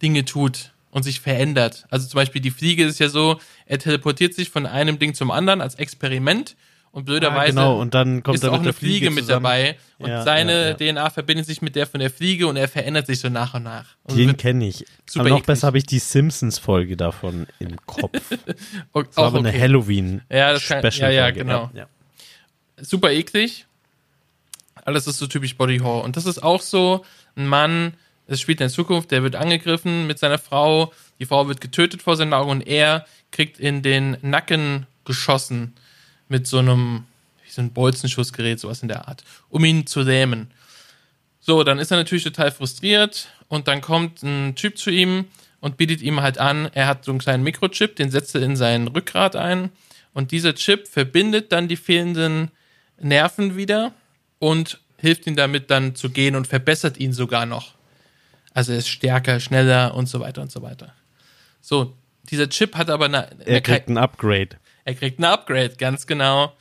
C: Dinge tut und sich verändert. Also zum Beispiel die Fliege ist ja so, er teleportiert sich von einem Ding zum anderen als Experiment und blöderweise
B: Ah, genau, und dann kommt
C: ist auch eine Fliege,
B: Fliege
C: mit dabei und
B: Ja,
C: seine
B: ja, ja.
C: DNA verbindet sich mit der von der Fliege und er verändert sich so nach und nach. Und
B: Den kenne ich.
C: super
B: aber noch
C: eklig.
B: besser habe ich die Simpsons-Folge davon im Kopf.
C: auch,
B: Das war aber eine
C: okay.
B: Halloween.
C: Ja, das kann-
B: Special
C: ja, ja, genau.
B: Ja,
C: super eklig. Alles ist so typisch Body Horror. Und das ist auch so, ein Mann, das spielt in Zukunft, der wird angegriffen mit seiner Frau, die Frau wird getötet vor seinen Augen und er kriegt in den Nacken geschossen mit so einem, so ein Bolzenschussgerät, sowas in der Art, um ihn zu lähmen. So, dann ist er natürlich total frustriert und dann kommt ein Typ zu ihm und bietet ihm halt an, er hat so einen kleinen Mikrochip, den setzt er in sein Rückgrat ein und dieser Chip verbindet dann die fehlenden Nerven wieder und hilft ihm damit dann zu gehen und verbessert ihn sogar noch. Also er ist stärker, schneller und so weiter und so weiter. So, dieser Chip hat aber eine, eine
B: Er kriegt ein Upgrade.
C: er kriegt ein Upgrade, ganz genau.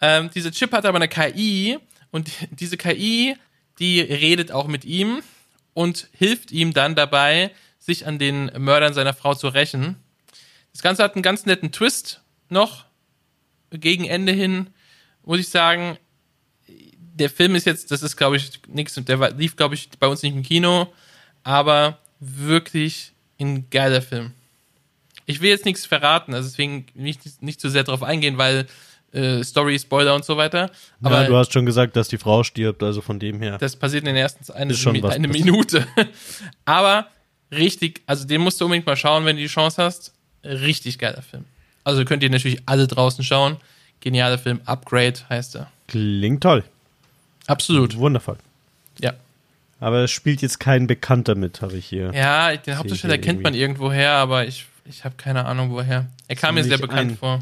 C: Ähm, dieser Chip hat aber eine KI und diese KI, die redet auch mit ihm und hilft ihm dann dabei, sich an den Mördern seiner Frau zu rächen. Das Ganze hat einen ganz netten Twist noch gegen Ende hin, muss ich sagen. Der Film ist jetzt, das ist glaube ich nichts, der war- lief glaube ich bei uns nicht im Kino, aber wirklich ein geiler Film. Ich will jetzt nichts verraten, also deswegen nicht, nicht zu sehr drauf eingehen, weil äh, Story, Spoiler und so weiter. Aber
B: ja, du hast schon gesagt, dass die Frau stirbt, also von dem her.
C: das passiert in den ersten eine,
B: was
C: eine. Minute. Aber richtig, also den musst du unbedingt mal schauen, wenn du die Chance hast. Richtig geiler Film. Also könnt ihr natürlich alle draußen schauen. Genialer Film, Upgrade heißt er.
B: Klingt toll.
C: Absolut,
B: Wundervoll.
C: ja.
B: Aber es spielt jetzt kein Bekannter mit, habe ich hier.
C: Ja, den Hauptdarsteller kennt man irgendwoher, aber ich, ich habe keine Ahnung woher. Er kam mir sehr bekannt vor.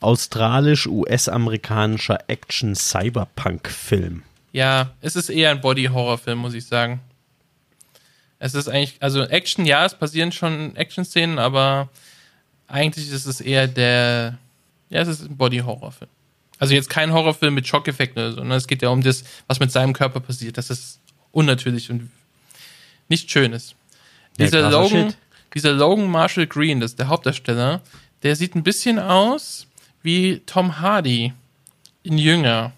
B: Australisch-US-amerikanischer Action-Cyberpunk-Film.
C: Ja, es ist eher ein Body-Horror-Film, muss ich sagen. Es ist eigentlich, also Action, ja, es passieren schon Action-Szenen, aber eigentlich ist es eher der, ja, es ist ein Body-Horror-Film. Also jetzt kein Horrorfilm mit Schockeffekten oder so, sondern es geht ja um das, was mit seinem Körper passiert. Das ist unnatürlich und nicht schönes.
B: Ja,
C: Dieser Logan,
B: Shit.
C: dieser Logan Marshall Green, das ist der Hauptdarsteller, der sieht ein bisschen aus wie Tom Hardy in Jünger.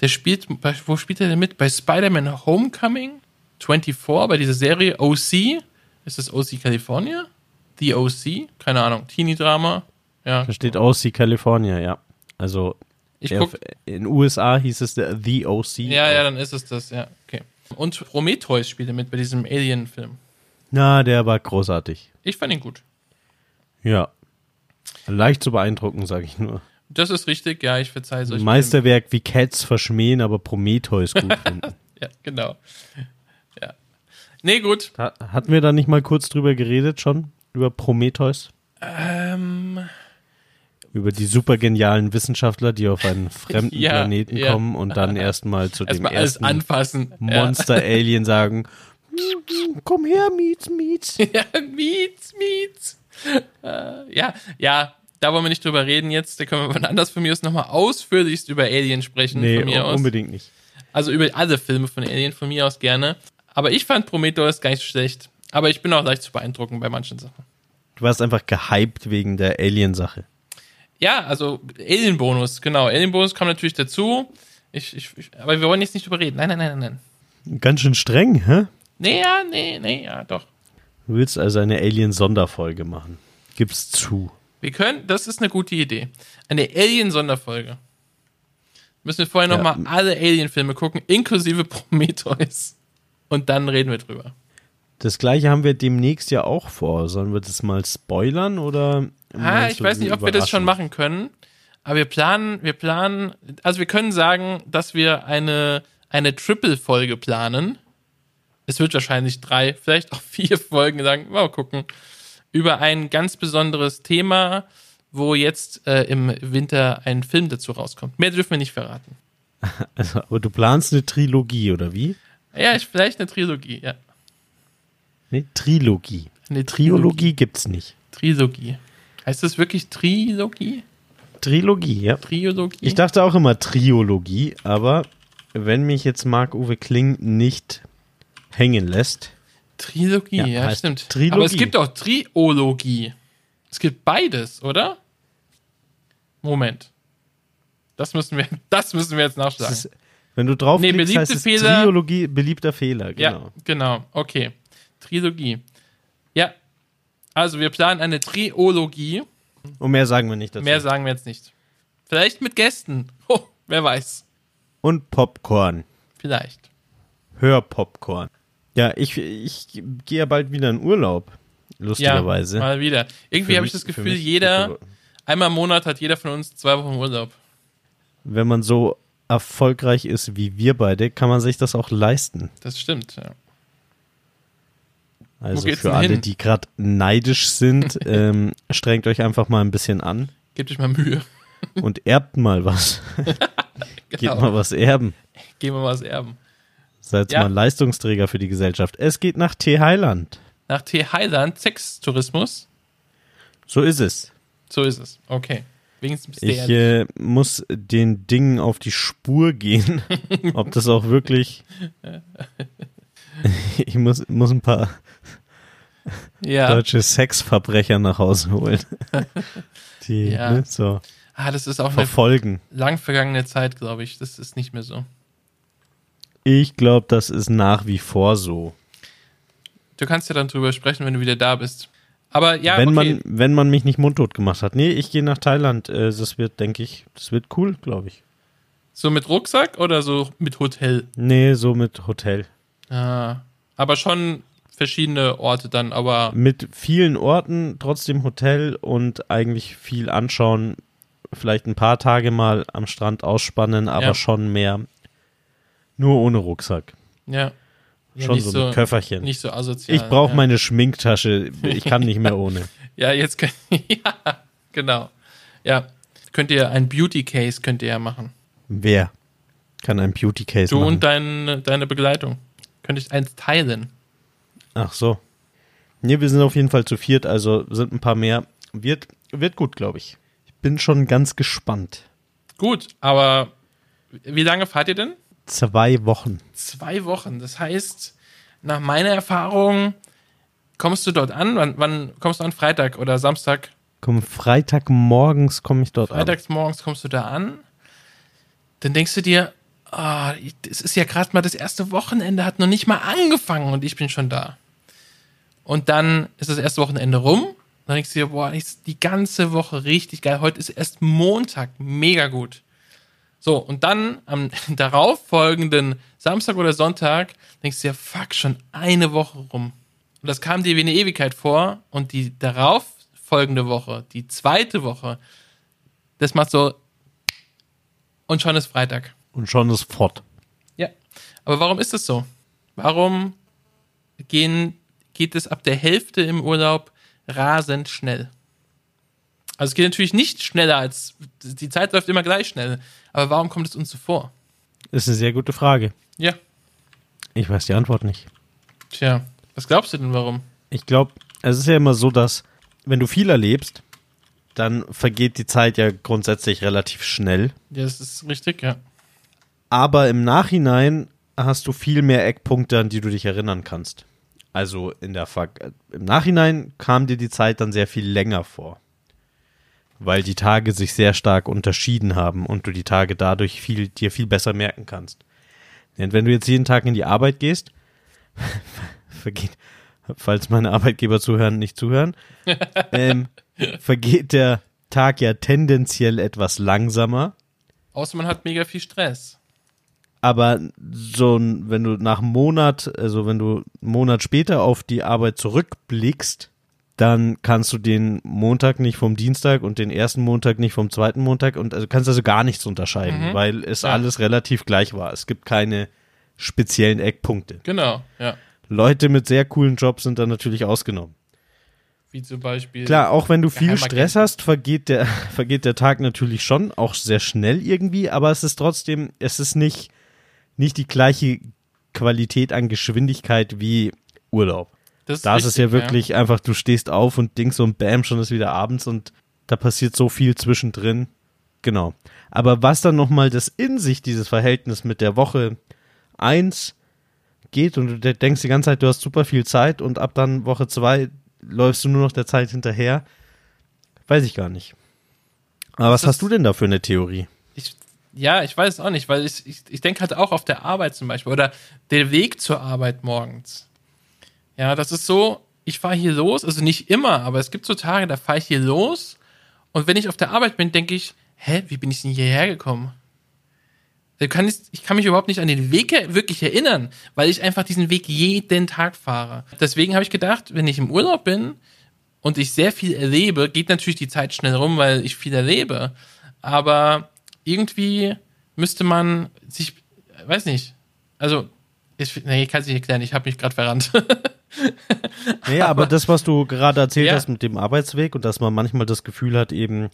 C: Der spielt, wo spielt er denn mit? Bei Spider-Man Homecoming, 24, bei dieser Serie OC. Ist das OC California? The OC? Keine Ahnung. Teenie-Drama. Ja.
B: Da steht OC California, ja. Also
C: Ich guck,
B: in USA hieß es der The OC.
C: ja, ja, dann ist es das, ja. Okay. Und Prometheus spielt er mit bei diesem Alien-Film.
B: Na, der war großartig.
C: Ich fand ihn gut.
B: Ja. Leicht zu beeindrucken, sage ich nur.
C: Das ist richtig, ja, ich verzeihe solche
B: Meisterwerk wie Cats verschmähen, aber Prometheus gut finden.
C: Ja, genau. Ja. Nee, gut.
B: Ha- Hatten wir da nicht mal kurz drüber geredet schon? Über Prometheus?
C: Ähm,
B: Über die super genialen Wissenschaftler, die auf einen fremden
C: Ja,
B: Planeten
C: ja.
B: kommen und dann erstmal zu dem
C: erstmal alles
B: ersten
C: anfassen. Ja.
B: Monster-Alien sagen, komm her, Mietz, Mietz.
C: Ja, Mietz, Mietz. Äh, ja, ja, da wollen wir nicht drüber reden jetzt. Da können wir wann anders von mir aus nochmal ausführlichst über Alien sprechen.
B: Nee,
C: von
B: unbedingt nicht.
C: Also über alle Filme von Alien von mir aus gerne. Aber ich fand Prometheus gar nicht so schlecht. Aber ich bin auch leicht zu beeindrucken bei manchen Sachen.
B: Du warst einfach gehypt wegen der Alien-Sache.
C: Ja, also Alien-Bonus, genau. Alien-Bonus kam natürlich dazu. Ich, ich, ich, aber wir wollen jetzt nicht drüber reden. Nein, nein, nein, nein, nein.
B: Ganz schön streng, hä?
C: Nee, ja, nee, nee, ja, doch.
B: Du willst also eine Alien-Sonderfolge machen. Gib's zu.
C: Wir können, das ist eine gute Idee. Eine Alien-Sonderfolge. Müssen wir vorher
B: Ja.
C: nochmal alle Alien-Filme gucken, inklusive Prometheus. Und dann reden wir drüber.
B: Das gleiche haben wir demnächst ja auch vor. Sollen wir das mal spoilern oder?
C: Ah, ich weiß nicht, ob wir das schon machen können. Aber wir planen, wir planen, also wir können sagen, dass wir eine, eine Triple-Folge planen. Es wird wahrscheinlich drei, vielleicht auch vier Folgen sagen, mal gucken. Über ein ganz besonderes Thema, wo jetzt äh, im Winter ein Film dazu rauskommt. Mehr dürfen wir nicht verraten.
B: Also, aber du planst eine Trilogie, oder wie?
C: Ja, ich, vielleicht eine Trilogie, ja.
B: Nee, Trilogie.
C: Eine
B: Triologie gibt's nicht.
C: Trilogie. Heißt das wirklich Trilogie?
B: Trilogie, ja.
C: Triologie?
B: Ich dachte auch immer Triologie, aber wenn mich jetzt Marc-Uwe Kling nicht hängen lässt,
C: Trilogie,
B: Ja,
C: ja, stimmt.
B: Trilogie.
C: Aber es gibt auch Triologie. Es gibt beides, oder? Moment. Das müssen wir, das müssen wir jetzt nachschlagen.
B: ist, wenn du drauf
C: Nee,
B: klickst, heißt es
C: Fehler-
B: Triologie, beliebter Fehler,
C: Ja,
B: genau.
C: genau. Okay. Trilogie. Also wir planen eine Triologie.
B: Und mehr sagen wir nicht dazu.
C: Mehr sagen wir jetzt nicht. Vielleicht mit Gästen. Oh, wer weiß.
B: Und Popcorn.
C: Vielleicht.
B: Hörpopcorn. Ja, ich, ich gehe ja bald wieder in Urlaub, lustigerweise.
C: Ja, mal wieder. Irgendwie habe ich das Gefühl, jeder, einmal im Monat hat jeder von uns zwei Wochen Urlaub.
B: Wenn man so erfolgreich ist wie wir beide, kann man sich das auch leisten.
C: Das stimmt, ja.
B: Also für alle,
C: hin?
B: die gerade neidisch sind, ähm, strengt euch einfach mal ein bisschen an
C: Gebt euch mal Mühe.
B: und erbt mal was. Geht
C: Genau.
B: mal was erben.
C: Gehen wir mal was erben.
B: Seid
C: Ja.
B: mal Leistungsträger für die Gesellschaft. Es geht nach T Heiland.
C: Nach T. Highland, Sextourismus.
B: So ist es.
C: So ist es. Okay. Wenigstens
B: Ich äh, muss den Dingen auf die Spur gehen, ob das auch wirklich. ich muss, muss ein paar
C: Ja.
B: deutsche Sexverbrecher nach Hause holen. Die
C: Ja.
B: ne, so
C: Ah, das ist auch eine
B: verfolgen.
C: lang vergangene Zeit, glaube ich. Das ist nicht mehr so.
B: Ich glaube, das ist nach wie vor so.
C: Du kannst ja dann drüber sprechen, wenn du wieder da bist. Aber ja,
B: wenn,
C: okay.
B: man, wenn man mich nicht mundtot gemacht hat. Nee, ich gehe nach Thailand. Äh, Das wird, denke ich, das wird cool, glaube ich.
C: so mit Rucksack oder so mit Hotel?
B: Nee, so mit Hotel.
C: Ah, aber schon verschiedene Orte dann, aber
B: Mit vielen Orten, trotzdem Hotel und eigentlich viel anschauen. Vielleicht ein paar Tage mal am Strand ausspannen, aber
C: Ja.
B: schon mehr. Nur ohne Rucksack.
C: ja. ja
B: schon so,
C: so,
B: mit Köfferchen.
C: nicht so asozial.
B: ich brauche
C: ja.
B: meine Schminktasche. Ich kann nicht mehr ohne.
C: Ja, jetzt könnt ja, genau. Ja, könnt ihr ein Beauty Case könnt ihr ja machen.
B: Wer kann ein Beauty Case
C: Du
B: machen?
C: und dein, deine Begleitung. Könnt ich eins teilen.
B: Ach so. Nee, wir sind auf jeden Fall zu viert, also sind ein paar mehr. Wird, wird gut, glaube ich. Ich bin schon ganz gespannt.
C: Gut, aber wie lange fahrt ihr denn?
B: Zwei Wochen.
C: Zwei Wochen. Das heißt, nach meiner Erfahrung kommst du dort an. Wann, wann kommst du an? Freitag oder Samstag?
B: Komm, Freitagmorgens komme ich dort an.
C: Freitags morgens kommst du da an. Dann denkst du dir, ah, es ist ja gerade mal das erste Wochenende, hat noch nicht mal angefangen und ich bin schon da. Und dann ist das erste Wochenende rum. Dann denkst du dir, boah, ist die ganze Woche richtig geil. Heute ist erst Montag, mega gut. So, und dann am darauf folgenden Samstag oder Sonntag denkst du dir, fuck, schon eine Woche rum. Und das kam dir wie eine Ewigkeit vor. Und die darauf folgende Woche, die zweite Woche, das macht so und schon ist Freitag.
B: Und schon ist fort.
C: Ja. Aber warum ist das so? Warum gehen, geht es ab der Hälfte im Urlaub rasend schnell? Also es geht natürlich nicht schneller als, die Zeit läuft immer gleich schnell. Aber warum kommt es uns so vor?
B: Ist eine sehr gute Frage.
C: Ja.
B: Ich weiß die Antwort nicht.
C: Tja, was glaubst du denn warum?
B: Ich glaube, es ist ja immer so, dass wenn du viel erlebst, dann vergeht die Zeit ja grundsätzlich relativ schnell.
C: Ja, das ist richtig, ja.
B: Aber im Nachhinein hast du viel mehr Eckpunkte, an die du dich erinnern kannst. Also in der Ver im Nachhinein kam dir die Zeit dann sehr viel länger vor. Weil die Tage sich sehr stark unterschieden haben und du die Tage dadurch viel, dir viel besser merken kannst. Denn wenn du jetzt jeden Tag in die Arbeit gehst, vergeht, falls meine Arbeitgeber zuhören, nicht zuhören, ähm, vergeht der Tag ja tendenziell etwas langsamer.
C: Außer man hat mega viel Stress.
B: Aber so, ein- wenn du nach einem Monat, also wenn du einen Monat später auf die Arbeit zurückblickst, dann kannst du den Montag nicht vom Dienstag und den ersten Montag nicht vom zweiten Montag und also kannst also gar nichts unterscheiden, weil es
C: Ja.
B: alles relativ gleich war. Es gibt keine speziellen Eckpunkte.
C: Genau, ja.
B: Leute mit sehr coolen Jobs sind dann natürlich ausgenommen.
C: Wie zum Beispiel.
B: Klar, auch wenn du viel. Stress hast, vergeht der, vergeht der Tag natürlich schon, auch sehr schnell irgendwie, aber es ist trotzdem, es ist nicht, nicht die gleiche Qualität an Geschwindigkeit wie Urlaub.
C: Das
B: Da ist es ja
C: richtig,
B: wirklich einfach, du stehst auf und dings und bam, schon ist wieder abends und da passiert so viel zwischendrin. Genau. Aber was dann nochmal das in sich, dieses Verhältnis mit der Woche eins geht und du de- denkst die ganze Zeit, du hast super viel Zeit und ab dann Woche zwei läufst du nur noch der Zeit hinterher, weiß ich gar nicht. Aber was hast
C: ist-
B: du denn da für eine Theorie?
C: Ja, ich weiß es auch nicht, weil ich, ich, ich denke halt auch auf der Arbeit zum Beispiel oder der Weg zur Arbeit morgens. Ja, das ist so, ich fahre hier los, also nicht immer, aber es gibt so Tage, da fahre ich hier los und wenn ich auf der Arbeit bin, denke ich, hä, wie bin ich denn hierher gekommen? Kann ich, ich kann mich überhaupt nicht an den Weg wirklich erinnern, weil ich einfach diesen Weg jeden Tag fahre. Deswegen habe ich gedacht, wenn ich im Urlaub bin und ich sehr viel erlebe, geht natürlich die Zeit schnell rum, weil ich viel erlebe. Aber irgendwie müsste man sich, weiß nicht, also, ich, nee, kann es nicht erklären, ich habe mich gerade verrannt.
B: Naja, aber das, was du gerade erzählt
C: Ja.
B: hast mit dem Arbeitsweg und dass man manchmal das Gefühl hat, eben,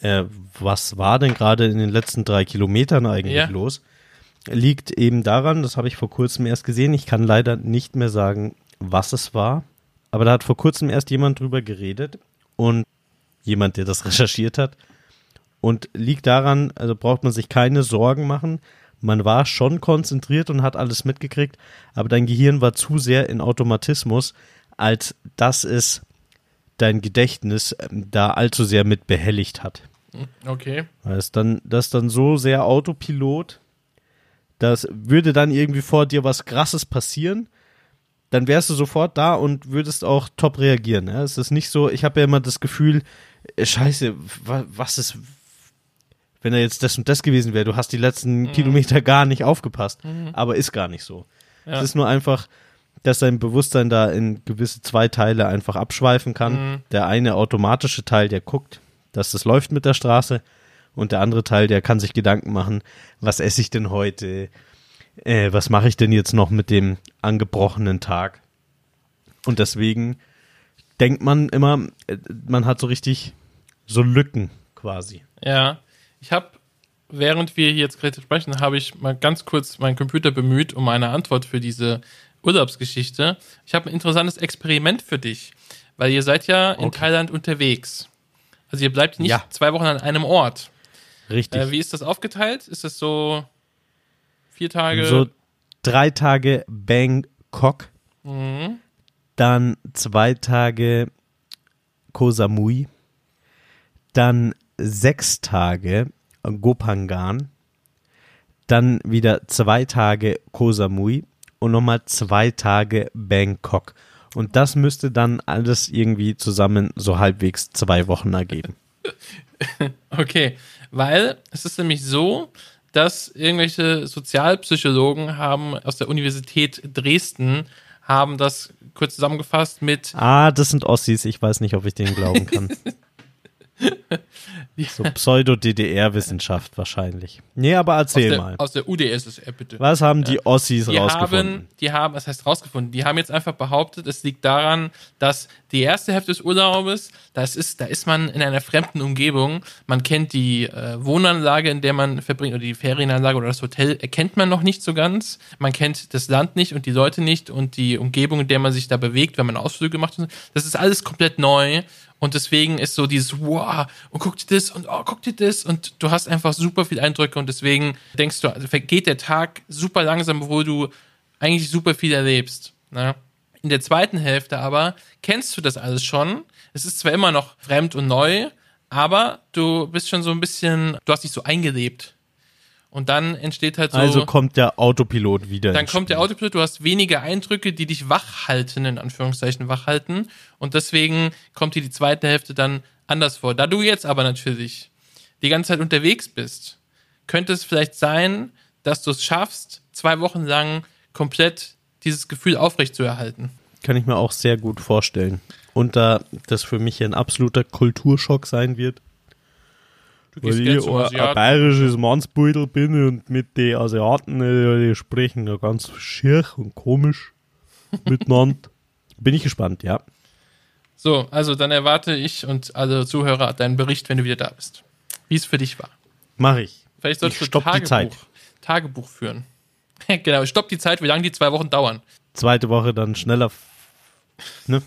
B: äh, was war denn gerade in den letzten drei Kilometern eigentlich
C: Ja.
B: los, liegt eben daran, das habe ich vor kurzem erst gesehen, ich kann leider nicht mehr sagen, was es war, aber da hat vor kurzem erst jemand drüber geredet und jemand, der das recherchiert hat und liegt daran, also braucht man sich keine Sorgen machen, man war schon konzentriert und hat alles mitgekriegt, aber dein Gehirn war zu sehr in Automatismus, als dass es dein Gedächtnis ähm, da allzu sehr mit behelligt hat.
C: okay.
B: Weil es dann, das ist dann so sehr Autopilot, das würde dann irgendwie vor dir was krasses passieren, dann wärst du sofort da und würdest auch top reagieren. Ja? Es ist nicht so, ich habe ja immer das Gefühl, äh, scheiße, wa- was ist, wenn er jetzt das und das gewesen wäre, du hast die letzten Kilometer gar nicht aufgepasst, aber ist gar nicht so.
C: Ja.
B: Es ist nur einfach, dass dein Bewusstsein da in gewisse zwei Teile einfach abschweifen kann.
C: Mhm.
B: Der eine automatische Teil, der guckt, dass das läuft mit der Straße und der andere Teil, der kann sich Gedanken machen, was esse ich denn heute, äh, was mache ich denn jetzt noch mit dem angebrochenen Tag. Und deswegen denkt man immer, äh, man hat so richtig so Lücken quasi.
C: Ja, ich habe, während wir hier jetzt gerade sprechen, habe ich mal ganz kurz meinen Computer bemüht um eine Antwort für diese Urlaubsgeschichte. Ich habe ein interessantes Experiment für dich, weil ihr seid ja in
B: Okay.
C: Thailand unterwegs. Also ihr bleibt nicht
B: Ja.
C: zwei Wochen an einem Ort.
B: Richtig.
C: Äh, wie ist das aufgeteilt? Ist das so vier Tage?
B: so drei Tage Bangkok,
C: Mhm.
B: dann zwei Tage Koh Samui, dann sechs Tage Gopangan, dann wieder zwei Tage Koh Samui und nochmal zwei Tage Bangkok. Und das müsste dann alles irgendwie zusammen so halbwegs zwei Wochen ergeben.
C: Okay, weil es ist nämlich so, dass irgendwelche Sozialpsychologen haben aus der Universität Dresden haben das kurz zusammengefasst mit
B: Ah, das sind Ossis. Ich weiß nicht, ob ich denen glauben kann. So Pseudo-DDR-Wissenschaft wahrscheinlich. Nee, aber
C: aus
B: erzähl
C: der,
B: mal.
C: aus der UdSSR bitte.
B: Was haben die Ossis
C: Die
B: rausgefunden?
C: haben, die haben, was heißt rausgefunden? Die haben jetzt einfach behauptet, es liegt daran, dass die erste Hälfte des Urlaubes, das ist, da ist man in einer fremden Umgebung. Man kennt die äh, Wohnanlage, in der man verbringt, oder die Ferienanlage oder das Hotel, erkennt man noch nicht so ganz. Man kennt das Land nicht und die Leute nicht und die Umgebung, in der man sich da bewegt, wenn man Ausflüge macht. Das ist alles komplett neu. Und deswegen ist so dieses, wow, und guck dir das und oh, guck dir das. Und du hast einfach super viel Eindrücke und deswegen denkst du, also vergeht der Tag super langsam, obwohl du eigentlich super viel erlebst. Ne? In der zweiten Hälfte aber kennst du das alles schon. Es ist zwar immer noch fremd und neu, aber du bist schon so ein bisschen, du hast dich so eingelebt. Und dann entsteht halt so.
B: also kommt der Autopilot wieder.
C: Dann kommt der
B: Spiel.
C: Autopilot, du hast weniger Eindrücke, die dich wach halten, in Anführungszeichen wach halten. Und deswegen kommt dir die zweite Hälfte dann anders vor. Da du jetzt aber natürlich die ganze Zeit unterwegs bist, könnte es vielleicht sein, dass du es schaffst, zwei Wochen lang komplett dieses Gefühl aufrechtzuerhalten.
B: Kann ich mir auch sehr gut vorstellen. Und da das für mich ein absoluter Kulturschock sein wird,
C: Du
B: weil
C: gern
B: ich ein, bayerisches Mannsbeutel bin und mit den Asiaten, äh, die sprechen ja ganz schier und komisch miteinander. Bin ich gespannt, ja.
C: So, also dann erwarte ich und alle Zuhörer deinen Bericht, wenn du wieder da bist. Wie es für dich war.
B: Mach ich.
C: Vielleicht solltest
B: Ich
C: du
B: stopp die
C: Tagebuch,
B: Zeit.
C: Tagebuch führen. genau, stopp die Zeit, wie lange die zwei Wochen dauern.
B: Zweite Woche dann schneller. Ne?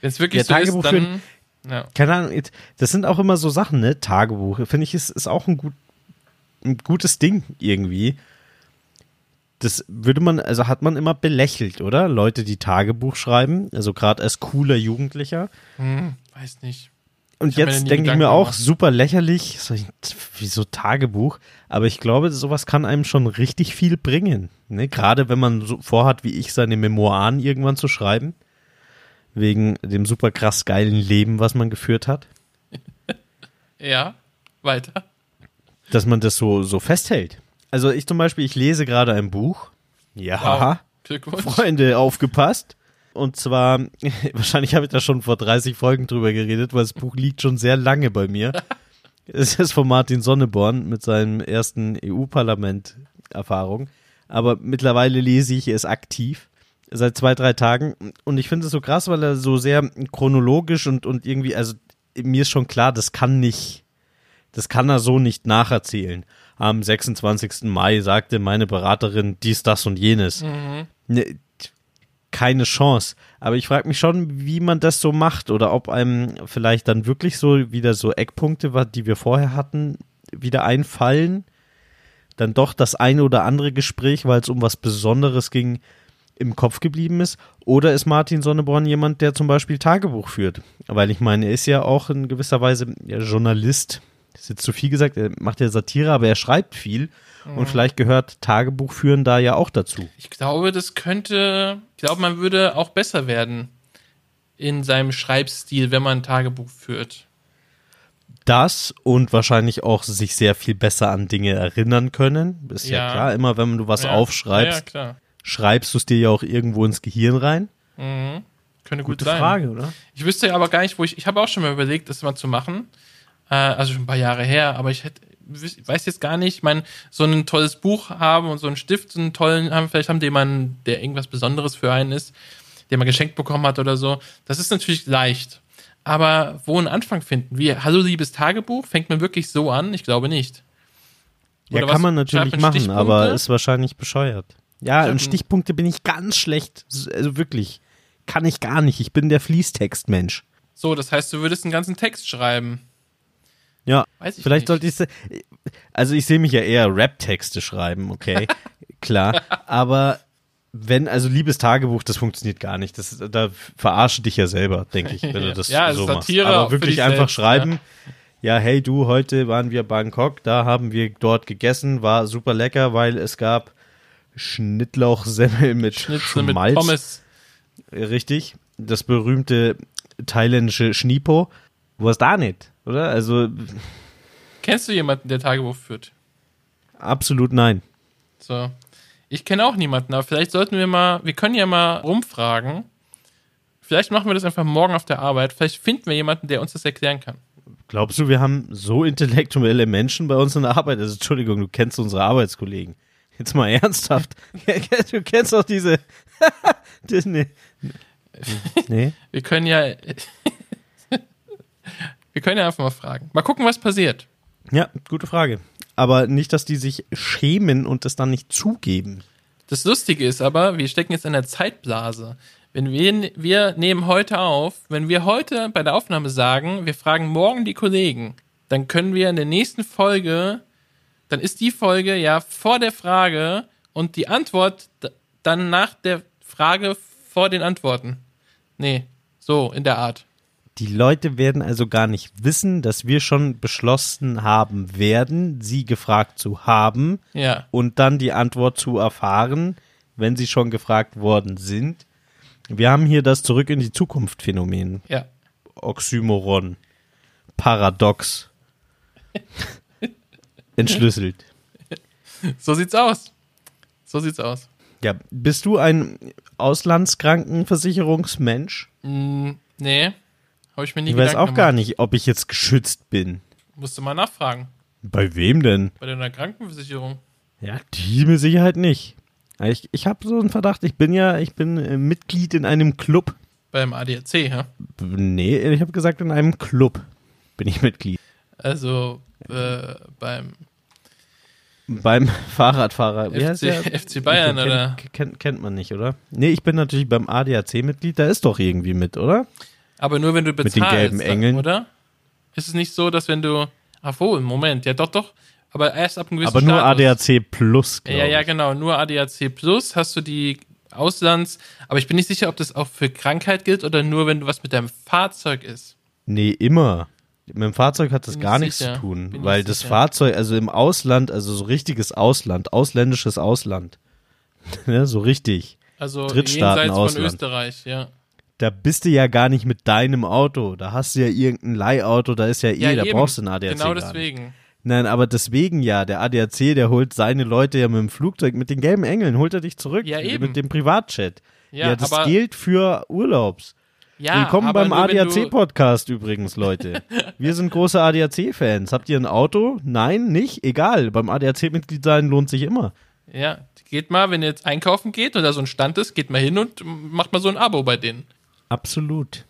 C: Wenn es wirklich
B: Ja,
C: so
B: Tagebuch
C: ist, dann. Ja.
B: Keine Ahnung, das sind auch immer so Sachen, ne? Tagebuch. Finde ich, ist, ist auch ein, gut, ein gutes Ding irgendwie. Das würde man, also hat man immer belächelt, oder? Leute, die Tagebuch schreiben, also gerade als cooler Jugendlicher.
C: Hm, weiß nicht.
B: Und
C: Ich
B: jetzt denke ich mir auch,
C: gemacht.
B: super lächerlich, so, wieso Tagebuch? Aber ich glaube, sowas kann einem schon richtig viel bringen. Ne? Gerade wenn man so vorhat, wie ich, seine Memoiren irgendwann zu schreiben. Wegen dem super krass geilen Leben, was man geführt hat.
C: Ja, weiter.
B: dass man das so, so festhält. Also ich zum Beispiel, ich lese gerade ein Buch. Ja,
C: Wow.
B: Freunde, aufgepasst. Und zwar, wahrscheinlich habe ich da schon vor 30 Folgen drüber geredet, weil das Buch liegt schon sehr lange bei mir. Es ist von Martin Sonneborn mit seinem ersten EU-Parlament-Erfahrung. Aber mittlerweile lese ich es aktiv. Seit zwei, drei Tagen. Und ich finde es so krass, weil er so sehr chronologisch und, und irgendwie, also mir ist schon klar, das kann nicht, das kann er so nicht nacherzählen. Am 26. Mai sagte meine Beraterin dies, das und jenes. Ne, keine Chance. Aber ich frage mich schon, wie man das so macht oder ob einem vielleicht dann wirklich so wieder so Eckpunkte, die wir vorher hatten, wieder einfallen. Dann doch das eine oder andere Gespräch, weil es um was Besonderes ging, im Kopf geblieben ist. Oder ist Martin Sonneborn jemand, der zum Beispiel Tagebuch führt? Weil ich meine, er ist ja auch in gewisser Weise Journalist. Das ist jetzt zu viel gesagt, er macht ja Satire, aber er schreibt viel. Und vielleicht gehört Tagebuch führen da ja auch dazu.
C: Ich glaube, das könnte, ich glaube, man würde auch besser werden in seinem Schreibstil, wenn man ein Tagebuch führt.
B: Das und wahrscheinlich auch sich sehr viel besser an Dinge erinnern können. Ist ja,
C: Ja.
B: klar, immer wenn du was
C: Ja.
B: aufschreibst,
C: ja, klar.
B: Schreibst du es dir ja auch irgendwo ins Gehirn rein.
C: Mhm. Könnte gut
B: Gute
C: sein.
B: Frage, oder?
C: Ich wüsste aber gar nicht, wo ich. Ich habe auch schon mal überlegt, das mal zu machen. Äh, also schon ein paar Jahre her, aber ich hätte, weiß jetzt gar nicht. Ich meine, so ein tolles Buch haben und so einen Stift, so einen tollen haben, vielleicht haben die jemanden, der irgendwas Besonderes für einen ist, den man geschenkt bekommen hat oder so. Das ist natürlich leicht. Aber wo einen Anfang finden? Wie, hallo liebes Tagebuch? Fängt man wirklich so an? Ich glaube nicht.
B: Ja,
C: Oder
B: kann
C: was?
B: man natürlich machen, aber ist wahrscheinlich bescheuert. Ja,
C: man-
B: Stichpunkte bin ich ganz schlecht. Also wirklich. Kann ich gar nicht. Ich bin der Fließtextmensch.
C: So, das heißt, du würdest einen ganzen Text schreiben.
B: Ja,
C: Weiß ich
B: vielleicht
C: nicht.
B: sollte ich. Also ich sehe mich ja eher Rap-Texte schreiben, okay, klar. Aber wenn, also liebes Tagebuch, das funktioniert gar nicht. Das, da verarsche dich ja selber, denke ich, wenn du das
C: Ja,
B: so
C: Satire
B: machst. Aber wirklich einfach
C: selbst,
B: schreiben. Ja, hey du, heute waren wir Bangkok, da haben wir dort gegessen, war super lecker, weil es gab Schnittlauchsemmel mit
C: Schnitzel mit
B: Schmalz.
C: Pommes.
B: Richtig. Das berühmte thailändische Schnipo. Was da nicht, oder? Also
C: Kennst du jemanden, der Tagebuch führt?
B: absolut nein.
C: So. Ich kenne auch niemanden, aber vielleicht sollten wir mal, wir können ja mal rumfragen. Vielleicht machen wir das einfach morgen auf der Arbeit. Vielleicht finden wir jemanden, der uns das erklären kann.
B: Glaubst du, wir haben so intellektuelle Menschen bei uns in der Arbeit? Also, Entschuldigung, du kennst unsere Arbeitskollegen. Jetzt mal ernsthaft. du kennst doch diese. das, nee.
C: nee. Wir können ja. wir können ja einfach mal fragen. Mal gucken, was passiert.
B: Ja, gute Frage. Aber nicht, dass die sich schämen und das dann nicht zugeben.
C: Das Lustige ist aber, wir stecken jetzt in der Zeitblase. Wenn wir, wir nehmen heute auf, wenn wir heute bei der Aufnahme sagen, wir fragen morgen die Kollegen, dann können wir in der nächsten Folge, dann ist die Folge ja vor der Frage und die Antwort dann nach der Frage vor den Antworten. Nee, so in der Art.
B: Die Leute werden also gar nicht wissen, dass wir schon beschlossen haben werden, sie gefragt zu haben
C: ja.
B: und dann die Antwort zu erfahren, wenn sie schon gefragt worden sind. Wir haben hier das Zurück in die Zukunft Phänomen.
C: Ja.
B: Oxymoron. Paradox. Entschlüsselt.
C: So sieht's aus. So sieht's aus.
B: Ja, bist du ein Auslandskrankenversicherungsmensch?
C: Mm, nee. Habe ich mir nie
B: Ich weiß auch gemacht. gar nicht, ob ich jetzt geschützt bin.
C: Musst du mal nachfragen.
B: Bei wem denn?
C: Bei deiner Krankenversicherung.
B: Ja, die mit Sicherheit nicht. Ich, ich habe so einen Verdacht, ich bin ja, ich bin äh, Mitglied in einem Club.
C: Beim ADAC, ja?
B: Nee, ich habe gesagt, in einem Club bin ich Mitglied.
C: Also äh, beim
B: beim Fahrradfahrer.
C: Wie FC, der? FC Bayern,
B: kennt,
C: oder?
B: Kennt, kennt man nicht, oder? Nee, ich bin natürlich beim ADAC-Mitglied, da ist doch irgendwie mit, oder?
C: Aber nur wenn du bezahlst,
B: mit den gelben Engeln.
C: oder? Ist es nicht so, dass wenn du, ach wohl, Moment, ja doch, doch, aber erst ab einem gewissen
B: Aber nur
C: Status.
B: ADAC Plus,
C: Ja, ja, genau, nur ADAC Plus hast du die Auslands, aber ich bin nicht sicher, ob das auch für Krankheit gilt oder nur, wenn du was mit deinem Fahrzeug ist.
B: Nee, immer. Mit dem Fahrzeug hat das gar
C: ich
B: nichts
C: sicher.
B: zu tun,
C: Bin
B: weil das
C: sicher.
B: Fahrzeug, also im Ausland, also so richtiges Ausland, ausländisches Ausland, ja, so richtig,
C: Also
B: Drittstaaten,
C: jenseits von
B: Ausland.
C: Österreich, ja.
B: da bist du ja gar nicht mit deinem Auto, da hast du ja irgendein Leihauto, da ist ja eh,
C: ja
B: da
C: eben.
B: brauchst du ein ADAC
C: Genau
B: gar nicht.
C: deswegen.
B: Nein, aber deswegen ja, der ADAC, der holt seine Leute ja mit dem Flugzeug, mit den gelben Engeln, holt er dich zurück.
C: Ja, eben.
B: Mit dem Privatjet.
C: Ja,
B: Ja, das gilt für Urlaubs.
C: Ja,
B: Willkommen beim ADAC-Podcast übrigens, Leute. Wir sind große ADAC-Fans. Habt ihr ein Auto? Nein, nicht? Egal. Beim ADAC-Mitglied sein lohnt sich immer.
C: Ja, geht mal, wenn ihr jetzt einkaufen geht und da so ein Stand ist, geht mal hin und macht mal so ein Abo bei denen.
B: Absolut.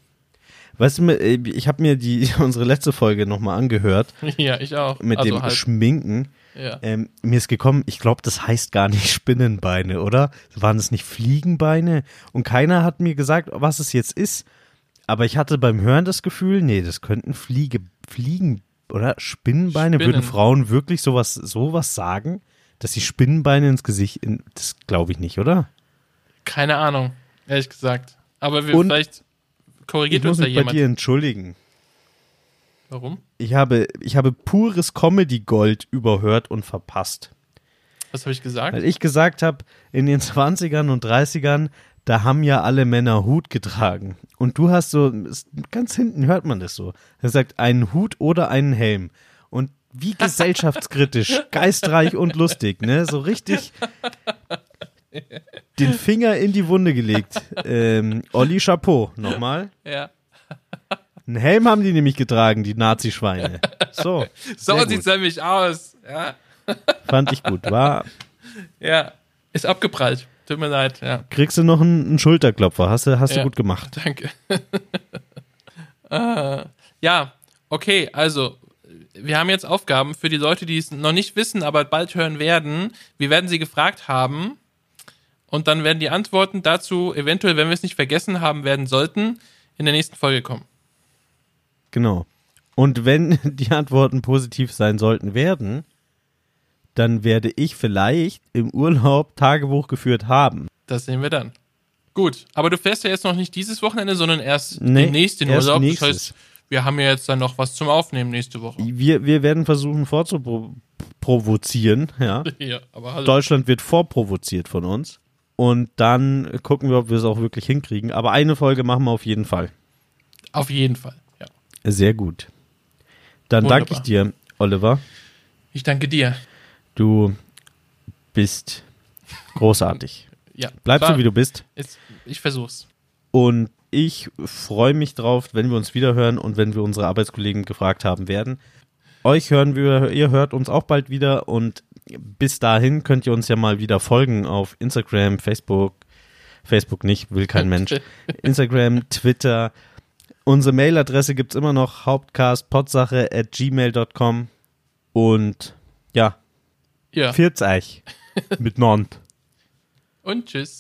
B: Weißt du, äh, ich habe mir die unsere letzte Folge nochmal angehört
C: ja, ich auch.
B: mit
C: also
B: dem
C: halt,
B: Schminken.
C: ja.
B: Ähm, mir ist gekommen, ich glaube, das heißt gar nicht Spinnenbeine, oder? Waren es nicht Fliegenbeine? Und keiner hat mir gesagt, was es jetzt ist. Aber ich hatte beim Hören das Gefühl, nee, das könnten Fliege, Fliegen oder Spinnenbeine.
C: Spinnen.
B: Würden Frauen wirklich sowas, sowas sagen? Dass sie Spinnenbeine ins Gesicht, in, das glaube ich nicht, oder?
C: Keine Ahnung, ehrlich gesagt. Aber wir
B: Und
C: vielleicht korrigiert
B: Ich muss
C: uns da
B: mich bei
C: jemand.
B: dir entschuldigen.
C: Warum?
B: Ich habe, ich habe pures Comedy-Gold überhört und verpasst.
C: Was habe ich gesagt?
B: Weil ich gesagt habe, in den 20ern und 30ern, da haben ja alle Männer Hut getragen. Und du hast so, ist- ganz hinten hört man das so. Er sagt, einen Hut oder einen Helm. Und wie gesellschaftskritisch, geistreich und lustig, ne? So richtig den Finger in die Wunde gelegt. Ähm, Olli Chapeau, nochmal.
C: ja.
B: Einen Helm haben die nämlich getragen, die Nazi-Schweine. So,
C: So sieht's nämlich aus. Ja.
B: fand ich gut. War,
C: ja. Ist abgeprallt. Tut mir leid. Ja.
B: kriegst du noch einen, einen Schulterklopfer? Hast du, hast
C: Ja.
B: du gut gemacht.
C: Danke. äh, ja, okay, also wir haben jetzt Aufgaben für die Leute, die es noch nicht wissen, aber bald hören werden. Wir werden sie gefragt haben und dann werden die Antworten dazu eventuell, wenn wir es nicht vergessen haben werden sollten, in der nächsten Folge kommen.
B: Genau. Und wenn die Antworten positiv sein sollten werden, dann werde ich vielleicht im Urlaub Tagebuch geführt haben.
C: Das sehen wir dann. Gut, aber du fährst ja jetzt noch nicht dieses Wochenende, sondern erst
B: Nee,
C: demnächst in
B: erst
C: Urlaub.
B: nächstes.
C: Das heißt, wir haben ja jetzt dann noch was zum Aufnehmen nächste Woche.
B: Wir, wir werden versuchen vorzuprovozieren, ja.
C: Ja, aber hallo.
B: Deutschland wird vorprovoziert von uns. Und dann gucken wir, ob wir es auch wirklich hinkriegen. Aber eine Folge machen wir auf jeden Fall.
C: Auf jeden Fall, ja.
B: Sehr gut. Dann
C: Wunderbar.
B: danke ich dir, Oliver.
C: Ich danke dir.
B: Du bist Großartig.
C: Ja.
B: Bleib so, wie du bist.
C: Ist, ich versuch's.
B: Und ich freue mich drauf, wenn wir uns wieder hören und wenn wir unsere Arbeitskollegen gefragt haben werden. Euch hören wir, ihr hört uns auch bald wieder und bis dahin könnt ihr uns ja mal wieder folgen auf Instagram, Facebook, Facebook nicht, will kein Mensch. Instagram, Twitter. Unsere Mailadresse gibt's immer noch, hauptcastpotsache at gmail.com und ja,
C: Ja.
B: viert's euch mit Nont.
C: Und tschüss.